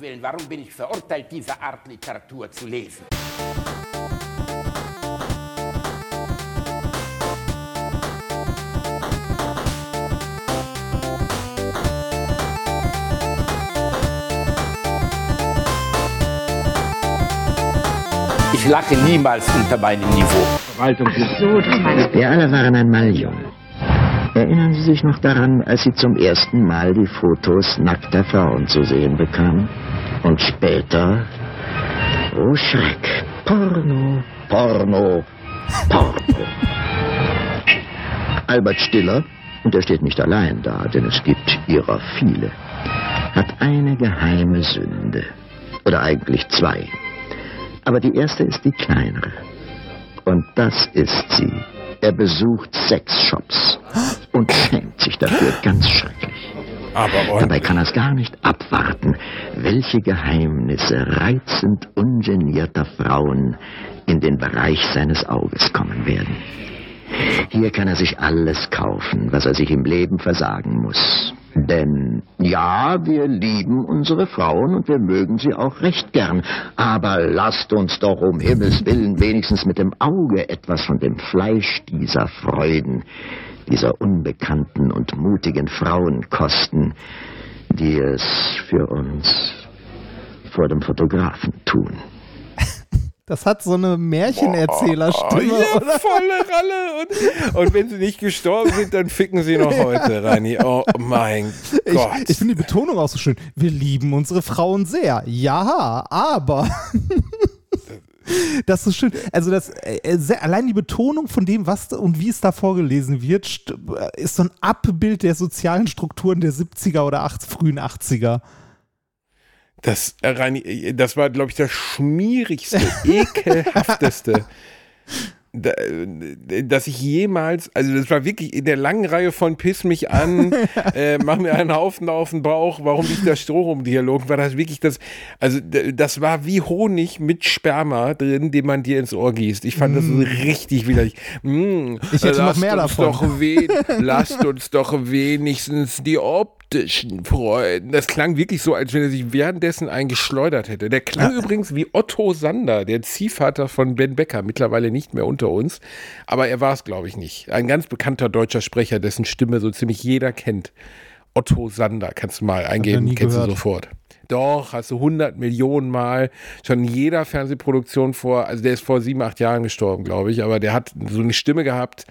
Willen, warum bin ich verurteilt, diese Art Literatur zu lesen? Ich lache niemals unter meinem Niveau. Verwaltung Wir alle waren einmal jung. Erinnern Sie sich noch daran, als Sie zum ersten Mal die Fotos nackter Frauen zu sehen bekamen? Und später, oh Schreck, Porno, Porno, Porno. Albert Stiller, und er steht nicht allein da, denn es gibt ihrer viele, hat eine geheime Sünde. Oder eigentlich zwei. Aber die erste ist die kleinere. Und das ist sie. Er besucht Sexshops und schämt sich dafür ganz schrecklich. Aber Dabei kann er es gar nicht abwarten, welche Geheimnisse reizend ungenierter Frauen in den Bereich seines Auges kommen werden. Hier kann er sich alles kaufen, was er sich im Leben versagen muss. Denn ja, wir lieben unsere Frauen und wir mögen sie auch recht gern. Aber lasst uns doch um Himmels willen wenigstens mit dem Auge etwas von dem Fleisch dieser Freuden, dieser unbekannten und mutigen Frauen kosten, die es für uns vor dem Fotografen tun. Das hat so eine Märchenerzählerstimme, ja, oder? volle Ralle. Und, und wenn sie nicht gestorben sind, dann ficken sie noch heute, Rani. Oh mein Ich, Gott. ich finde die Betonung auch so schön. Wir lieben unsere Frauen sehr. Ja, aber. Das ist so schön. Also das äh, sehr, allein die Betonung von dem, was und wie es da vorgelesen wird, äh, ist so ein Abbild der sozialen Strukturen der 70er oder 80, frühen 80er. Das, äh, Rani, das war, glaube ich, das schmierigste, ekelhafteste, äh, dass ich jemals, also das war wirklich in der langen Reihe von Piss mich an, äh, mach mir einen Haufen auf den Bauch, warum liegt der Strohrum-Dialog, war das wirklich das, also das war wie Honig mit Sperma drin, den man dir ins Ohr gießt. Ich fand das so richtig widerlich. Mm, Ich hätte noch mehr davon. Doch lasst uns doch wenigstens die optischen Freuden. Das klang wirklich so, als wenn er sich währenddessen eingeschleudert hätte. Der klang übrigens wie Otto Sander, der Ziehvater von Ben Becker, mittlerweile nicht mehr unter uns. Aber er war es, glaube ich, nicht. Ein ganz bekannter deutscher Sprecher, dessen Stimme so ziemlich jeder kennt. Otto Sander, kannst du mal eingeben, kennst gehört. du sofort. Doch, hast du 100 Millionen Mal schon in jeder Fernsehproduktion vor, also der ist vor sieben, acht Jahren gestorben, glaube ich, aber der hat so eine Stimme gehabt,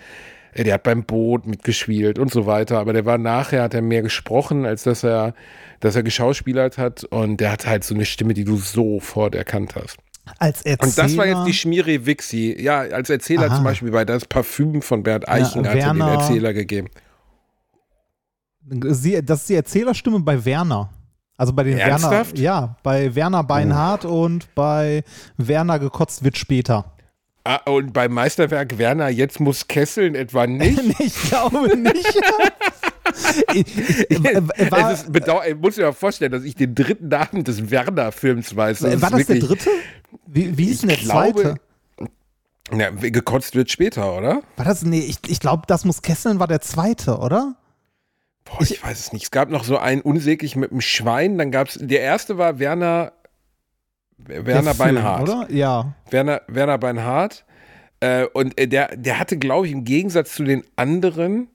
der hat beim Boot mitgespielt und so weiter, aber der war nachher, hat er mehr gesprochen, als dass er, dass er geschauspielert hat und der hat halt so eine Stimme, die du sofort erkannt hast. Als Erzähler. Und das war jetzt die Schmiere Wixi. Ja, als Erzähler Aha. zum Beispiel bei Das Parfüm von Bernd Eichen hat er den Erzähler gegeben. Sie, das ist die Erzählerstimme bei Werner. Also bei den Ernsthaft? Werner. Ja, bei Werner Beinhardt und bei Werner gekotzt wird später. Ah, und beim Meisterwerk Werner, jetzt muss Kesseln etwa nicht. ich glaube nicht. Ich- ich- äh, war, es ist ich muss mir mal vorstellen, dass ich den dritten Namen des Werner-Films weiß. war ist das der wirklich- dritte? Wie, wie ist denn der Ich glaube- zweite? Ja, gekotzt wird später, oder? War das? Nee, ich, ich glaube, das muss Kesseln war der zweite, oder? Boah, ich, weiß es nicht. Es gab noch so einen unsäglich mit einem Schwein. Dann gab es, der erste war Werner, Werner Film, Beinhardt. Oder? Ja. Werner, Werner Beinhardt. Äh, und äh, der, der hatte, glaube ich, im Gegensatz zu den anderen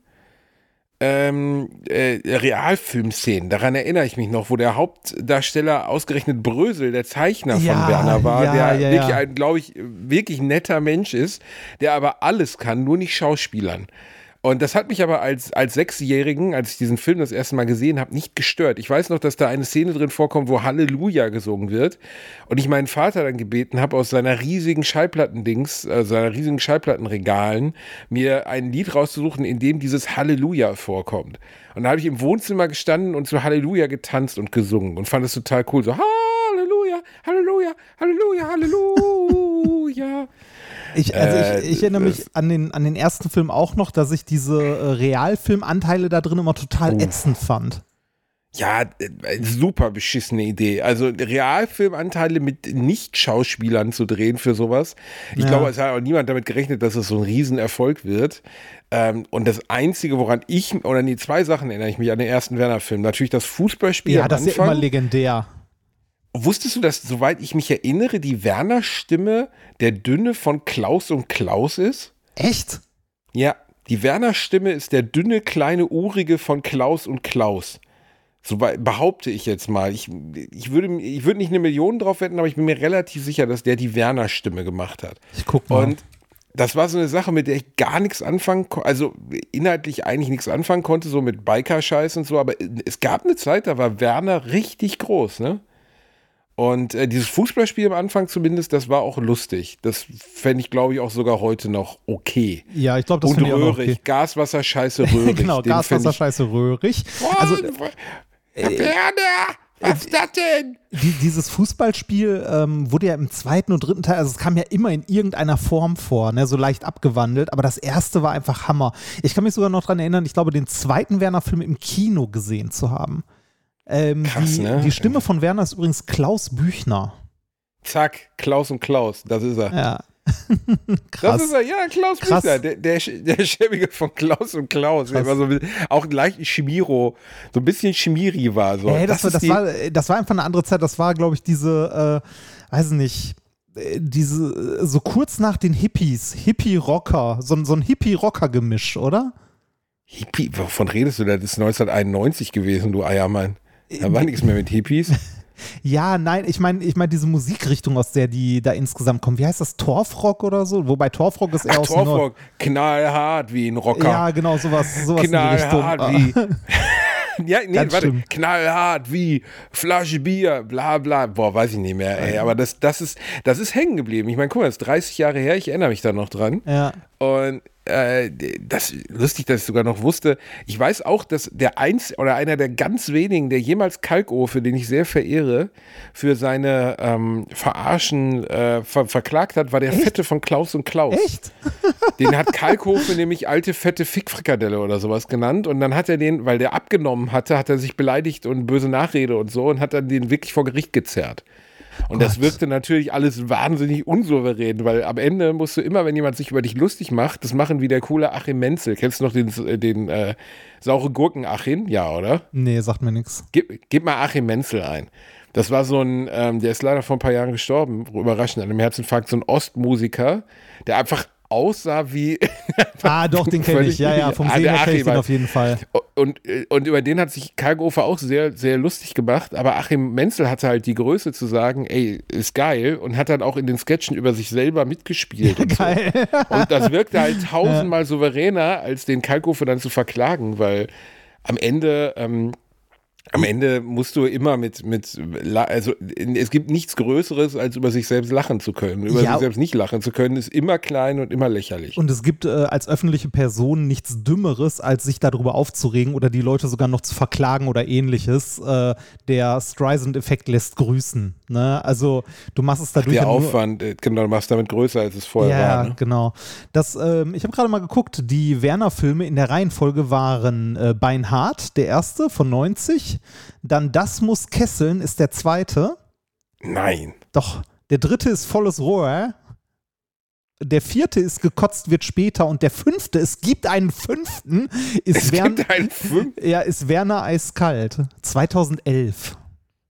ähm, äh, Realfilmszenen, daran erinnere ich mich noch, wo der Hauptdarsteller ausgerechnet Brösel, der Zeichner Ja, von Werner war, ja, der ja, wirklich ein, glaube ich, wirklich netter Mensch ist, der aber alles kann, nur nicht Schauspielern. Und das hat mich aber als, als Sechsjährigen, als ich diesen Film das erste Mal gesehen habe, nicht gestört. Ich weiß noch, dass da eine Szene drin vorkommt, wo Halleluja gesungen wird. Und ich meinen Vater dann gebeten habe, aus seiner riesigen Schallplattendings, äh, seiner riesigen Schallplattenregalen, mir ein Lied rauszusuchen, in dem dieses Halleluja vorkommt. Und da habe ich im Wohnzimmer gestanden und zu Halleluja getanzt und gesungen und fand es total cool. So, Halleluja, Halleluja, Halleluja, Halleluja. Ich, also Äh, ich, ich erinnere mich an den, an den ersten Film auch noch, dass ich diese äh, Realfilmanteile da drin immer total ätzend fand. Ja, äh, super beschissene Idee. Also Realfilmanteile mit Nicht-Schauspielern zu drehen für sowas. Ich Ja. glaube, es hat auch niemand damit gerechnet, dass es so ein Riesenerfolg wird. Ähm, und das Einzige, woran ich, oder nee, zwei Sachen erinnere ich mich an den ersten Werner-Film. Natürlich das Fußballspiel Ja, am das ist ja Anfang. immer legendär. Wusstest du, dass, soweit ich mich erinnere, die Werner-Stimme der Dünne von Klaus und Klaus ist? Echt? Ja, die Werner-Stimme ist der dünne, kleine, urige von Klaus und Klaus. So behaupte ich jetzt mal. Ich, ich, würde, ich würde nicht eine Million drauf wetten, aber ich bin mir relativ sicher, dass der die Werner-Stimme gemacht hat. Ich guck mal. Und das war so eine Sache, mit der ich gar nichts anfangen konnte, also inhaltlich eigentlich nichts anfangen konnte, so mit Biker-Scheiß und so, aber es gab eine Zeit, da war Werner richtig groß, ne? Und äh, dieses Fußballspiel am Anfang zumindest, das war auch lustig. Das fände ich, glaube ich, auch sogar heute noch okay. ja, ich glaube, das finde ich auch röhrig, okay. Gaswasser, Scheiße, röhrig. genau, Den Gaswasser, Scheiße, röhrig. Also, Also Werner, was ist das denn? die, dieses Fußballspiel ähm, wurde ja im zweiten und dritten Teil, also es kam ja immer in irgendeiner Form vor, ne, so leicht abgewandelt, aber das erste war einfach Hammer. Ich kann mich sogar noch dran erinnern, ich glaube, den zweiten Werner-Film im Kino gesehen zu haben. Ähm, Krass, die, ne? die Stimme von Werner ist übrigens Klaus Büchner. Zack, Klaus und Klaus, das ist er. Ja. Das Krass. ist er, ja, Klaus Krass. Büchner, der, der, der Schäbige von Klaus und Klaus, der immer so bisschen- auch leicht Chimiro, so ein bisschen Chimiri war. So. Ey, das, war, ist das, war, das war einfach eine andere Zeit. Das war, glaube ich, diese, äh, weiß nicht, äh, diese, äh, so kurz nach den Hippies, Hippie-Rocker, so, ein- so ein Hippie-Rocker-Gemisch, oder? Hippie, wovon redest du? Das ist 1991 gewesen, du Eiermann. Da war nichts mehr mit Hippies. Ja, nein, ich meine, ich meine diese Musikrichtung, aus der die da insgesamt kommen. Wie heißt das? Torfrock oder so? Wobei Torfrock ist eher Ach, aus. Torfrock, knallhart wie ein Rocker. Ja, genau, sowas, sowas in die Richtung. knallhart wie. ja, nee, Ganz warte, schlimm. knallhart wie Flasche Bier, bla bla. Boah, weiß ich nicht mehr, ey. Aber das, das ist, das ist hängen geblieben. Ich meine, guck mal, das ist 30 Jahre her, ich erinnere mich da noch dran. Ja. Und äh, das lustig, dass ich sogar noch wusste. Ich weiß auch, dass der eins oder einer der ganz wenigen, der jemals Kalkofe, den ich sehr verehre, für seine ähm, Verarschen äh, ver verklagt hat, war der Fette von Klaus und Klaus. Echt? Den hat Kalkofe nämlich alte fette Fickfrikadelle oder sowas genannt und dann hat er den, weil der abgenommen hatte, hat er sich beleidigt und böse Nachrede und so und hat dann den wirklich vor Gericht gezerrt. Und das Gott. wirkte natürlich alles wahnsinnig unsouverän, weil am Ende musst du immer, wenn jemand sich über dich lustig macht, das machen wie der coole Achim Menzel. Kennst du noch den, den äh, saure Gurken Achim? Ja, oder? Nee, sagt mir nichts. Gib, gib mal Achim Menzel ein. Das war so ein, ähm, der ist leider vor ein paar Jahren gestorben, überraschend an einem Herzinfarkt, so ein Ostmusiker, der einfach aussah wie Ah, doch, den kenne ich. Ja, ja, vom Ah, Sehen her kenne ich den auf jeden Fall. und, und über den hat sich Kalkofer auch sehr, sehr lustig gemacht. Aber Achim Menzel hatte halt die Größe zu sagen, ey, ist geil. Und hat dann auch in den Sketchen über sich selber mitgespielt. und, so. Geil. und das wirkte halt tausendmal souveräner, als den Kalkofer dann zu verklagen, weil am Ende... Ähm, am Ende musst du immer mit, mit, also es gibt nichts Größeres, als über sich selbst lachen zu können. Über Ja. sich selbst nicht lachen zu können, ist immer klein und immer lächerlich. Und es gibt äh, als öffentliche Person nichts Dümmeres, als sich darüber aufzuregen oder die Leute sogar noch zu verklagen oder ähnliches. Äh, der Streisand-Effekt lässt grüßen. Ne? Also du machst es dadurch Der ja nur- Aufwand, äh, genau, du machst damit größer, als es vorher ja, war. Ne? genau. Das, ähm, ich habe gerade mal geguckt, die Werner-Filme in der Reihenfolge waren äh, Beinhard, der erste von 90, dann Das muss kesseln ist der zweite, Nein. doch, der dritte ist Volles Rohr, der vierte ist Gekotzt wird später und der fünfte, es gibt einen fünften, ist, Es Wern gibt einen Fünf. ja, ist Werner Eiskalt, 2011.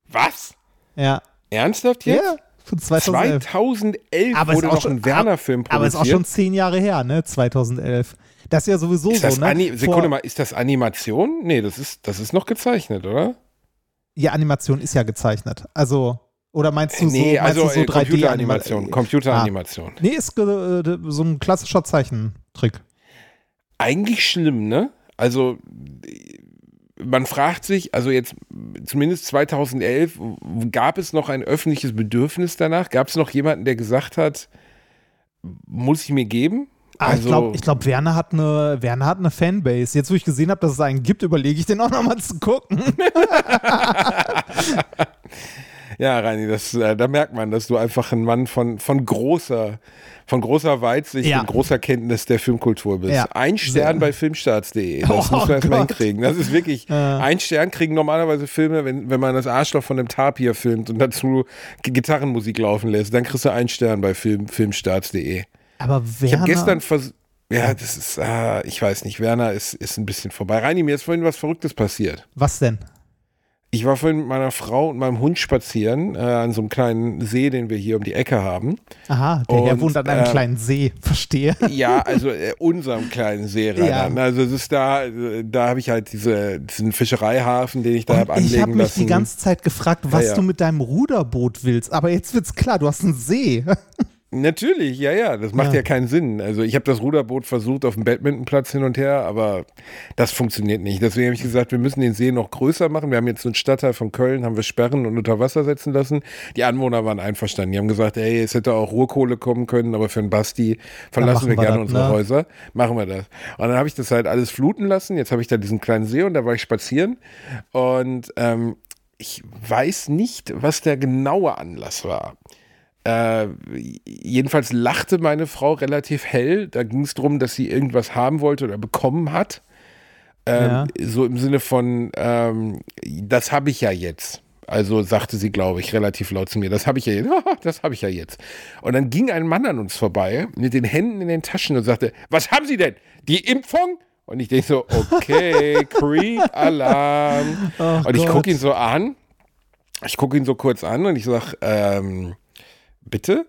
Was? Ja, Ernsthaft jetzt? ja von 2011. 2011 Aber wurde auch noch schon- ein Werner-Film Aber ist auch schon produziert. zehn Jahre her, ne? 2011. Das ist ja sowieso Ist so, ne? Ani Sekunde Vor- mal, ist das Animation? Nee, das ist, das ist noch gezeichnet, oder? Ja, Animation ist ja gezeichnet. Also, oder meinst du nee, so, meinst also so äh, 3D-Animation? Computeranimation. Computeranimation. Nee, ist äh, so ein klassischer Zeichentrick. Eigentlich schlimm, ne? Also man fragt sich, also jetzt zumindest 2011, gab es noch ein öffentliches Bedürfnis danach? Gab es noch jemanden, der gesagt hat, muss ich mir geben? Ah, Also- ich glaube, glaub, Werner, hat eine, Werner hat eine Fanbase. Jetzt, wo ich gesehen habe, dass es einen gibt, überlege ich den auch nochmal zu gucken. Ja, Reini, das, äh, da merkt man, dass du einfach ein Mann von, von großer, von großer Weitsicht Ja. und großer Kenntnis der Filmkultur bist. Ja. Ein Stern Sehr. bei filmstarts.de. Das Oh muss man erstmal hinkriegen. Das ist wirklich, ein Stern kriegen normalerweise Filme, wenn, wenn man das Arschloch von dem Tapir filmt und dazu Gitarrenmusik laufen lässt, dann kriegst du einen Stern bei Film, filmstarts.de. Aber Werner. Ich habe gestern vers ja, das ist, ah, ich weiß nicht, Werner ist, ist ein bisschen vorbei. Reini, mir ist vorhin was Verrücktes passiert. Was denn? Ich war vorhin mit meiner Frau und meinem Hund spazieren äh, an so einem kleinen See, den wir hier um die Ecke haben. Aha, der Herr Und, wohnt an einem äh, kleinen See, verstehe. Ja, also äh, unserem kleinen Seeradern. Ja. Also es ist da, äh, da habe ich halt diese, diesen Fischereihafen, den ich da habe ich anlegen habe mich lassen. die ganze Zeit gefragt, was Ja, ja. du mit deinem Ruderboot willst. Aber jetzt wird's klar, du hast einen See. Natürlich, ja, ja, das macht Ja. ja, keinen Sinn. Also ich habe das Ruderboot versucht auf dem Badmintonplatz hin und her, aber das funktioniert nicht. Deswegen habe ich gesagt, wir müssen den See noch größer machen. Wir haben jetzt einen Stadtteil von Köln, haben wir sperren und unter Wasser setzen lassen. Die Anwohner waren einverstanden. Die haben gesagt, ey, es hätte auch Ruhrkohle kommen können, aber für einen Basti verlassen wir wir gerne das, unsere ne? Häuser. Machen wir das. Und dann habe ich das halt alles fluten lassen. Jetzt habe ich da diesen kleinen See und da war ich spazieren. Und ähm, ich weiß nicht, was der genaue Anlass war. Äh, jedenfalls lachte meine Frau relativ hell. Da ging es darum, dass sie irgendwas haben wollte oder bekommen hat. Ähm, Ja. So im Sinne von, ähm, das habe ich ja jetzt. Also sagte sie, glaube ich, relativ laut zu mir, das habe ich ja jetzt. das habe ich ja jetzt. Und dann ging ein Mann an uns vorbei mit den Händen in den Taschen und sagte, was haben Sie denn? Die Impfung? Und ich denke so, okay, Creep-Alarm. Oh und ich gucke ihn so an. Ich gucke ihn so kurz an und ich sage, ähm, bitte?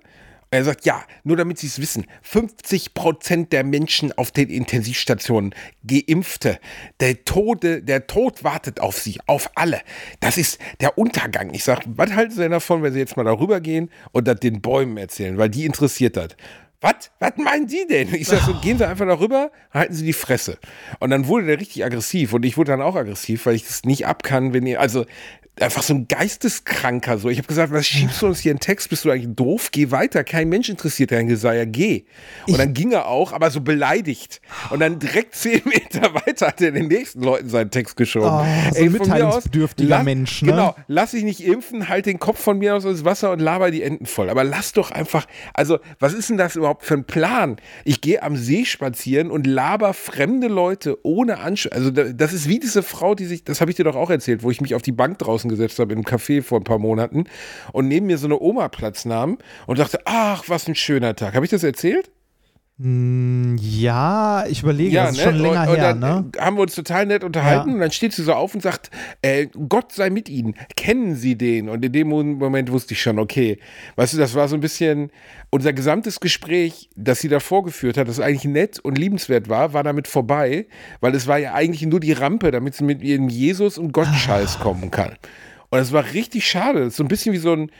Er sagt, ja, nur damit Sie es wissen, 50 Prozent der Menschen auf den Intensivstationen, Geimpfte, der, Tode, der Tod wartet auf Sie, auf alle. Das ist der Untergang. Ich sage, was halten Sie denn davon, wenn Sie jetzt mal darüber gehen und das den Bäumen erzählen, weil die interessiert das. Was? Was meinen Sie denn? Ich sage so, gehen Sie einfach darüber, halten Sie die Fresse. Und dann wurde der richtig aggressiv und ich wurde dann auch aggressiv, weil ich das nicht ab kann, wenn ihr, also einfach so ein Geisteskranker so. Ich habe gesagt, was schiebst du uns hier einen Text? Bist du eigentlich doof? Geh weiter. Kein Mensch interessiert dein Geseier. Geh. Und dann ging er auch, aber so beleidigt. Und dann direkt zehn Meter weiter hat er den nächsten Leuten seinen Text geschoben. Oh, so ein von mir lass- Mensch, ne? Genau. Lass dich nicht impfen, halt den Kopf von mir aus ins Wasser und laber die Enten voll. Aber lass doch einfach, also was ist denn das überhaupt für ein Plan? Ich gehe am See spazieren und laber fremde Leute ohne Anschluss. Also da- das ist wie diese Frau, die sich, das habe ich dir doch auch erzählt, wo ich mich auf die Bank draußen gesetzt habe im Café vor ein paar Monaten und neben mir so eine Oma Platz nahm und dachte, ach, was ein schöner Tag. Habe ich das erzählt? Hm, Ja, ich überlege, das ist schon länger und, und her, dann ne? haben wir uns total nett unterhalten Ja. und dann steht sie so auf und sagt, äh, Gott sei mit Ihnen, kennen Sie den? Und in dem Moment wusste ich schon, okay, weißt du, das war so ein bisschen, unser gesamtes Gespräch, das sie da vorgeführt hat, das eigentlich nett und liebenswert war, war damit vorbei, weil es war ja eigentlich nur die Rampe, damit sie mit ihrem Jesus und Gott-Scheiß kommen kann. Und es war richtig schade, das ist so ein bisschen wie so ein,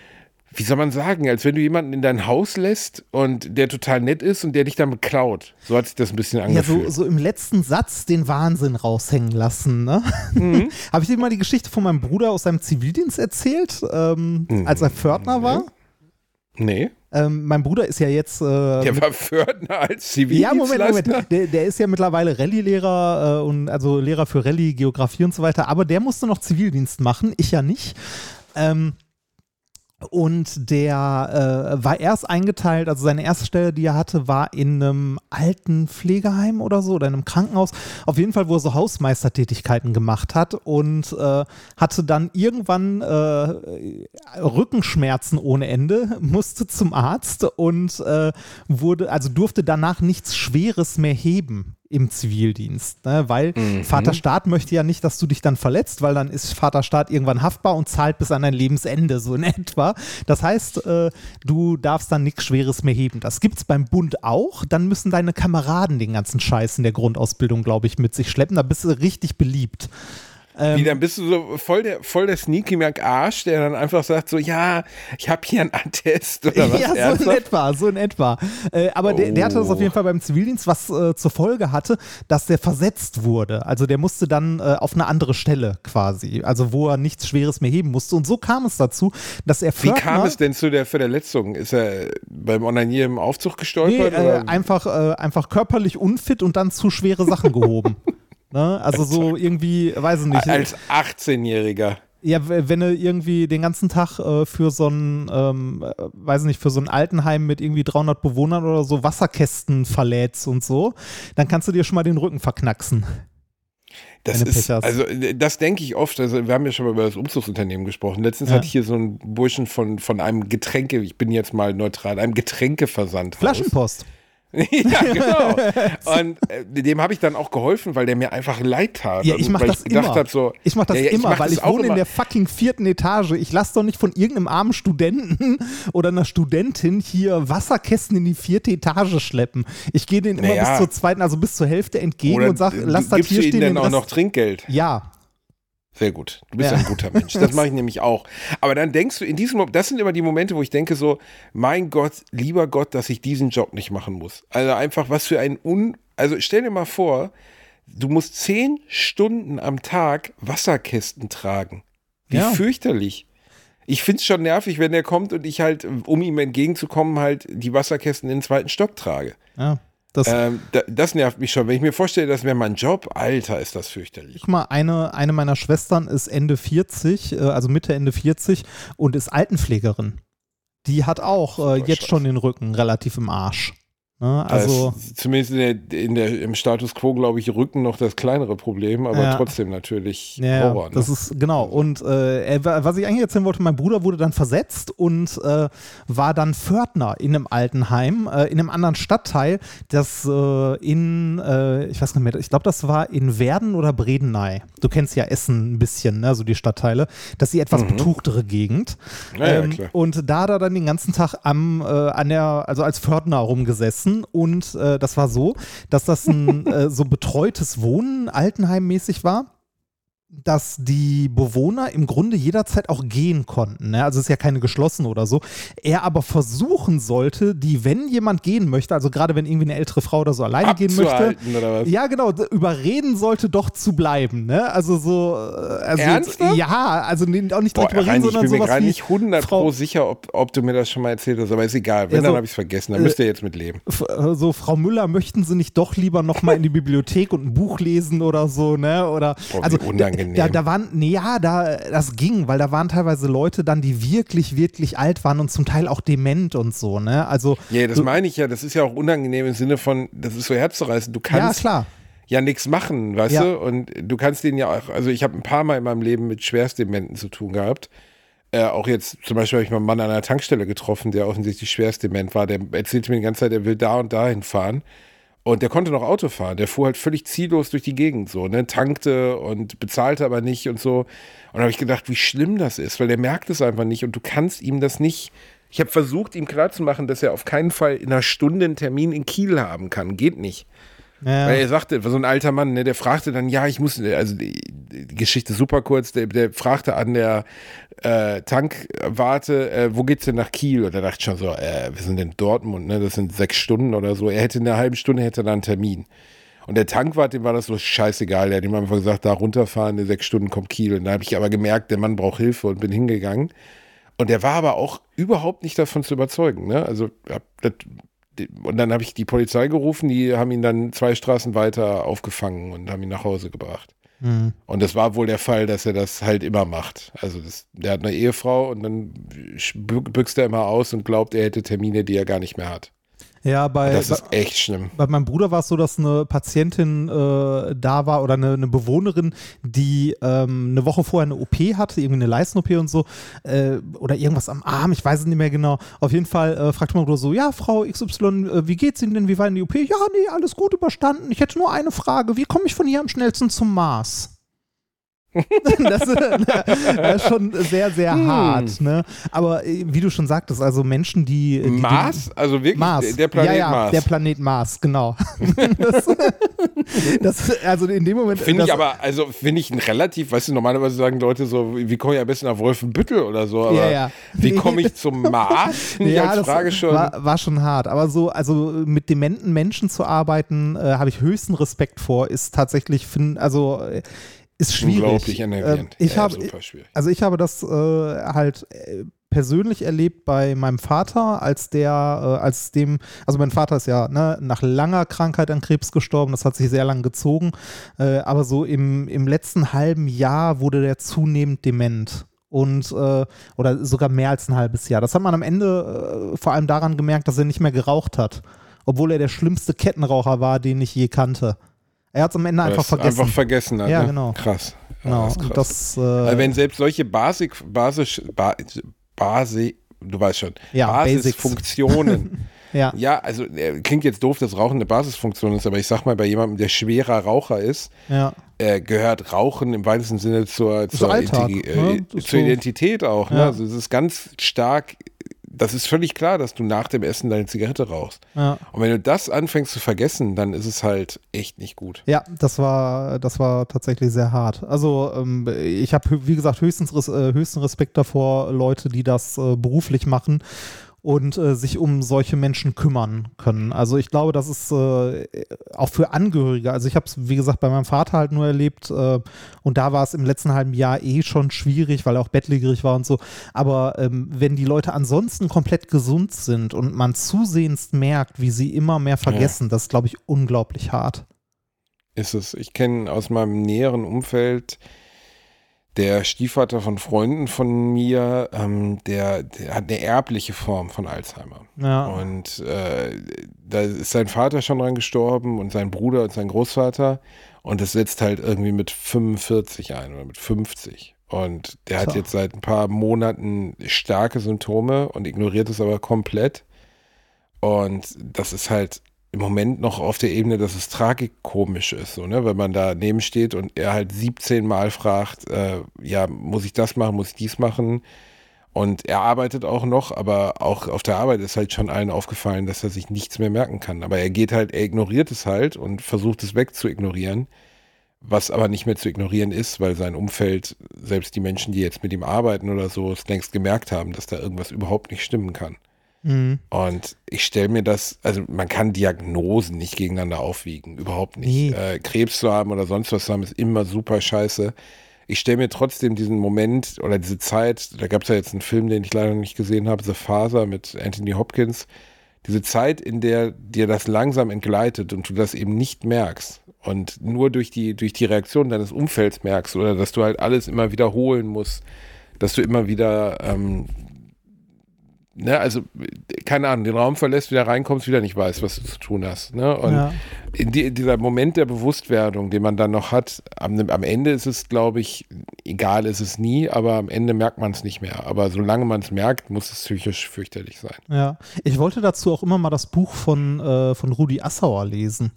wie soll man sagen, als wenn du jemanden in dein Haus lässt und der total nett ist und der dich dann beklaut. So hat sich das ein bisschen Ja, angefühlt. so, so im letzten Satz den Wahnsinn raushängen lassen. Ne? Mhm. Habe ich dir mal die Geschichte von meinem Bruder aus seinem Zivildienst erzählt, ähm, als er Pförtner war? Nee, Ähm, mein Bruder ist ja jetzt. Äh, der war Pförtner als ja, Moment. Moment. Der, der ist ja mittlerweile Rallye-Lehrer äh, und also Lehrer für Rallye, Geografie und so weiter. Aber der musste noch Zivildienst machen, ich ja nicht. Ähm, und der äh, war erst eingeteilt, also seine erste Stelle, die er hatte, war in einem alten Pflegeheim oder so oder in einem Krankenhaus. Auf jeden Fall, wo er so Hausmeistertätigkeiten gemacht hat und äh, hatte dann irgendwann äh, Rückenschmerzen ohne Ende, musste zum Arzt und äh, wurde, also durfte danach nichts Schweres mehr heben im Zivildienst, ne? weil Vaterstaat möchte ja nicht, dass du dich dann verletzt, weil dann ist Vaterstaat irgendwann haftbar und zahlt bis an dein Lebensende, so in etwa. Das heißt, äh, du darfst dann nichts Schweres mehr heben. Das gibt's beim Bund auch. Dann müssen deine Kameraden den ganzen Scheiß in der Grundausbildung, glaube ich, mit sich schleppen. Da bist du richtig beliebt. Ähm, Wie, dann bist du so voll der, voll der Sneaky Mac Arsch, der dann einfach sagt so, ja, ich habe hier einen Attest oder was ja, so in ernsthaft? etwa, so in etwa. Äh, aber der, der hatte das auf jeden Fall beim Zivildienst, was äh, zur Folge hatte, dass der versetzt wurde. Also der musste dann äh, auf eine andere Stelle quasi, also wo er nichts Schweres mehr heben musste. Und so kam es dazu, dass er Wie Pförtner, kam es denn zu der Verletzung? Ist er beim Onanier im Aufzug nee, gestolpert? äh, oder? einfach, äh, einfach körperlich unfit und dann zu schwere Sachen gehoben. ne? Also so irgendwie, weiß ich nicht. Als 18-Jähriger. Ja, wenn du irgendwie den ganzen Tag äh, für so ein, ähm, äh, weiß nicht, für so ein Altenheim mit irgendwie 300 Bewohnern oder so Wasserkästen verlädst und so, dann kannst du dir schon mal den Rücken verknacksen. Das ist, also äh, das denke ich oft, also wir haben ja schon mal über das Umzugsunternehmen gesprochen. Letztens Ja. hatte ich hier so einen Burschen von, von einem Getränke, ich bin jetzt mal neutral, einem Getränkeversand. Flaschenpost. ja, genau. Und äh, dem habe ich dann auch geholfen, weil der mir einfach leid tat. Ja, ich Also, mache das immer. Hab, so, ich mache das ja, ja, immer, mach weil das ich wohne in immer. der fucking vierten Etage. Ich lasse doch nicht von irgendeinem armen Studenten oder einer Studentin hier Wasserkästen in die vierte Etage schleppen. Ich gehe denen immer Naja. bis zur zweiten, also bis zur Hälfte entgegen Oder und sage, du- lass das gibst hier du ihnen stehen. denn den auch noch Trinkgeld? ja, Sehr gut. Du bist Ja. ein guter Mensch. Das mache ich nämlich auch. Aber dann denkst du, in diesem Moment, das sind immer die Momente, wo ich denke so, mein Gott, lieber Gott, dass ich diesen Job nicht machen muss. Also einfach, was für ein Un... Also stell dir mal vor, du musst zehn Stunden am Tag Wasserkästen tragen. Wie Ja. fürchterlich. Ich finde es schon nervig, wenn der kommt und ich halt, um ihm entgegenzukommen, halt die Wasserkästen in den zweiten Stock trage. ja. Das, Ähm, da, das nervt mich schon. Wenn ich mir vorstelle, das wäre mein Job, Alter, ist das fürchterlich. Guck mal, eine, eine meiner Schwestern ist Ende 40, äh, also Mitte, Ende 40 und ist Altenpflegerin. Die hat auch äh, jetzt schon den Rücken relativ im Arsch. Ne? Also Also, zumindest in der, in der, im Status quo, glaube ich, Rücken noch das kleinere Problem, aber Ja. trotzdem natürlich ja, Horror. Ne? das ist genau. Und äh, was ich eigentlich erzählen wollte, mein Bruder wurde dann versetzt und äh, war dann Pförtner in einem Altenheim, äh, in einem anderen Stadtteil, das äh, in, äh, ich weiß nicht mehr, ich glaube, das war in Werden oder Bredeney. Du kennst ja Essen ein bisschen, ne, so die Stadtteile. Das ist die etwas betuchtere Gegend. Ja, Ähm, und da hat er dann den ganzen Tag am, äh, an der, also als Pförtner rumgesessen und äh, das war so, dass das ein äh, so betreutes Wohnen, Altenheimmäßig war dass die Bewohner im Grunde jederzeit auch gehen konnten. Ne? Also es ist ja keine geschlossene oder so. Er aber versuchen sollte, die, wenn jemand gehen möchte, also gerade wenn irgendwie eine ältere Frau oder so alleine gehen möchte, oder was? ja, genau, überreden sollte, doch zu bleiben. Ne? Also so. äh, Also, Ernsthaft? Ja, also auch nicht Boah, direkt überreden, Reini, ich sondern bin mir sowas gerade wie nicht 100 Frau- pro sicher, ob, ob du mir das schon mal erzählt hast, aber ist egal. Wenn, Ja, so, dann habe ich es vergessen. Dann müsst ihr jetzt mit leben. Äh, so, Frau Müller, möchten Sie nicht doch lieber nochmal in die Bibliothek und ein Buch lesen oder so, ne? Oder Boah, wie also unangenehm. Da, da waren, nee, ja, da, das ging, weil da waren teilweise Leute dann, die wirklich, wirklich alt waren und zum Teil auch dement und so, ne? Also Ja, das du- meine ich ja. Das ist ja auch unangenehm im Sinne von, das ist so herzzerreißend. Du ja, kannst klar. ja nichts machen, weißt Ja. du? Und du kannst den ja auch, also ich habe ein paar Mal in meinem Leben mit Schwerstdementen zu tun gehabt. Äh, auch jetzt, zum Beispiel habe ich mal einen Mann an einer Tankstelle getroffen, der offensichtlich schwerstdement war. Der erzählte mir die ganze Zeit, er will da und dahin fahren. Und der konnte noch Auto fahren. Der fuhr halt völlig ziellos durch die Gegend, so, ne? Tankte und bezahlte aber nicht und so. Und da habe ich gedacht, wie schlimm das ist, weil der merkt es einfach nicht und du kannst ihm das nicht. Ich habe versucht, ihm klarzumachen, dass er auf keinen Fall in einer Stunde einen Termin in Kiel haben kann. Geht nicht. Ja. Weil er sagte, so ein alter Mann, ne, der fragte dann, ja, ich muss, also die, Geschichte super kurz, der, der fragte an der äh, Tankwarte, äh, wo geht's denn nach Kiel? Und er dachte schon so, äh, wir sind in Dortmund, ne, das sind sechs Stunden oder so. Er hätte in einer halben Stunde hätte er da einen Termin. Und der Tankwart, dem war das so scheißegal. Der hat ihm einfach gesagt, da runterfahren, in sechs Stunden kommt Kiel. Und da habe ich aber gemerkt, der Mann braucht Hilfe und bin hingegangen. Und der war aber auch überhaupt nicht davon zu überzeugen. Ne? Also, das, und dann habe ich die Polizei gerufen, die haben ihn dann zwei Straßen weiter aufgefangen und haben ihn nach Hause gebracht. Hm. Und das war wohl der Fall, dass er das halt immer macht. Also das, der hat eine Ehefrau und dann bü- büchst er immer aus und glaubt, er hätte Termine, die er gar nicht mehr hat. Ja, bei, Das bei, ist echt schlimm. bei meinem Bruder war es so, dass eine Patientin äh, da war oder eine, eine Bewohnerin, die ähm, eine Woche vorher eine OP hatte, irgendwie eine Leisten-OP und so, äh, oder irgendwas am Arm, ich weiß es nicht mehr genau. Auf jeden Fall äh, fragte mein Bruder so, ja, Frau XY, äh, wie geht's Ihnen denn, wie war denn die OP? Ja, nee, alles gut überstanden. Ich hätte nur eine Frage, wie komme ich von hier am schnellsten zum Mars? das, ist, das ist schon sehr, sehr Hm. hart. Ne? Aber äh, wie du schon sagtest, also Menschen, die. die Mars? Also wirklich Mars. der- Planet ja, ja, Mars. Der Planet Mars, genau. das, das, also in dem Moment. Finde ich aber, also finde ich ein relativ, weißt du, normalerweise sagen Leute so, wie komme ich am besten nach Wolfenbüttel oder so, aber Ja, ja. wie komme ich zum Mars? Ja, als das Frage schon. War, war schon hart. Aber so, also mit dementen Menschen zu arbeiten, äh, habe ich höchsten Respekt vor. Ist tatsächlich, find, also äh, ist schwierig. Unglaublich enervierend. Äh, ich Ja, habe, schwierig. also ich habe das äh, halt äh, persönlich erlebt bei meinem Vater, als der, äh, als dem, also mein Vater ist ja ne, nach langer Krankheit an Krebs gestorben, das hat sich sehr lang gezogen, äh, aber so im, im letzten halben Jahr wurde der zunehmend dement. Und äh, oder sogar mehr als ein halbes Jahr. Das hat man am Ende äh, vor allem daran gemerkt, dass er nicht mehr geraucht hat. Obwohl er der schlimmste Kettenraucher war, den ich je kannte. Er hat es am Ende einfach Das vergessen. Einfach vergessen hat, Ja, ne? genau. Krass. Ja, genau. krass. das, äh, Weil wenn selbst solche Basic, Basis, ba, Basi, du weißt schon, Ja. Basisfunktionen Ja. Ja, also äh, klingt jetzt doof, dass Rauchen eine Basisfunktion ist, aber ich sag mal, bei jemandem, der schwerer Raucher ist, Ja. äh, gehört Rauchen im weitesten Sinne zur, zur, Alltag, ne? äh, ist zur Identität auch. Ne? Ja. Also es ist ganz stark, das ist völlig klar, dass du nach dem Essen deine Zigarette rauchst. Ja. Und wenn du das anfängst zu vergessen, dann ist es halt echt nicht gut. Ja, das war, das war tatsächlich sehr hart. Also ähm, ich habe, wie gesagt, höchstens, äh, höchsten Respekt davor, Leute, die das äh, beruflich machen und äh, sich um solche Menschen kümmern können. Also ich glaube, das ist äh, auch für Angehörige. Also ich habe es, wie gesagt, bei meinem Vater halt nur erlebt äh, und da war es im letzten halben Jahr eh schon schwierig, weil er auch bettlägerig war und so. Aber ähm, wenn die Leute ansonsten komplett gesund sind und man zusehends merkt, wie sie immer mehr vergessen, das ist, glaube ich, unglaublich hart. Ist es. Ich kenne aus meinem näheren Umfeld der Stiefvater von Freunden von mir, ähm, der, der hat eine erbliche Form von Alzheimer. Ja. Und äh, da ist sein Vater schon dran gestorben und sein Bruder und sein Großvater. Und das setzt halt irgendwie mit 45 ein oder mit 50. Und der hat So. jetzt seit ein paar Monaten starke Symptome und ignoriert es aber komplett. Und das ist halt im Moment noch auf der Ebene, dass es tragikomisch ist, so, ne? wenn man da neben steht und er halt 17 Mal fragt, äh, ja, muss ich das machen, muss ich dies machen? Und er arbeitet auch noch, aber auch auf der Arbeit ist halt schon allen aufgefallen, dass er sich nichts mehr merken kann. Aber er geht halt, er ignoriert es halt und versucht es wegzuignorieren, was aber nicht mehr zu ignorieren ist, weil sein Umfeld, selbst die Menschen, die jetzt mit ihm arbeiten oder so, es längst gemerkt haben, dass da irgendwas überhaupt nicht stimmen kann. Mhm. Und ich stelle mir das, also man kann Diagnosen nicht gegeneinander aufwiegen, überhaupt nicht. Nee. Äh, Krebs zu haben oder sonst was zu haben, ist immer super scheiße. Ich stelle mir trotzdem diesen Moment oder diese Zeit, da gab es ja jetzt einen Film, den ich leider noch nicht gesehen habe, The Father mit Anthony Hopkins, diese Zeit, in der dir das langsam entgleitet und du das eben nicht merkst und nur durch die, durch die Reaktion deines Umfelds merkst oder dass du halt alles immer wiederholen musst, dass du immer wieder ähm, ne, also, keine Ahnung, den Raum verlässt, wieder reinkommst, wieder nicht weißt, was du zu tun hast. Ne? Und Ja. in die, dieser Moment der Bewusstwerdung, den man dann noch hat, am, am Ende ist es, glaube ich, egal ist es nie, aber am Ende merkt man es nicht mehr. Aber solange man es merkt, muss es psychisch fürchterlich sein. Ja, ich wollte dazu auch immer mal das Buch von, äh, von Rudi Assauer lesen.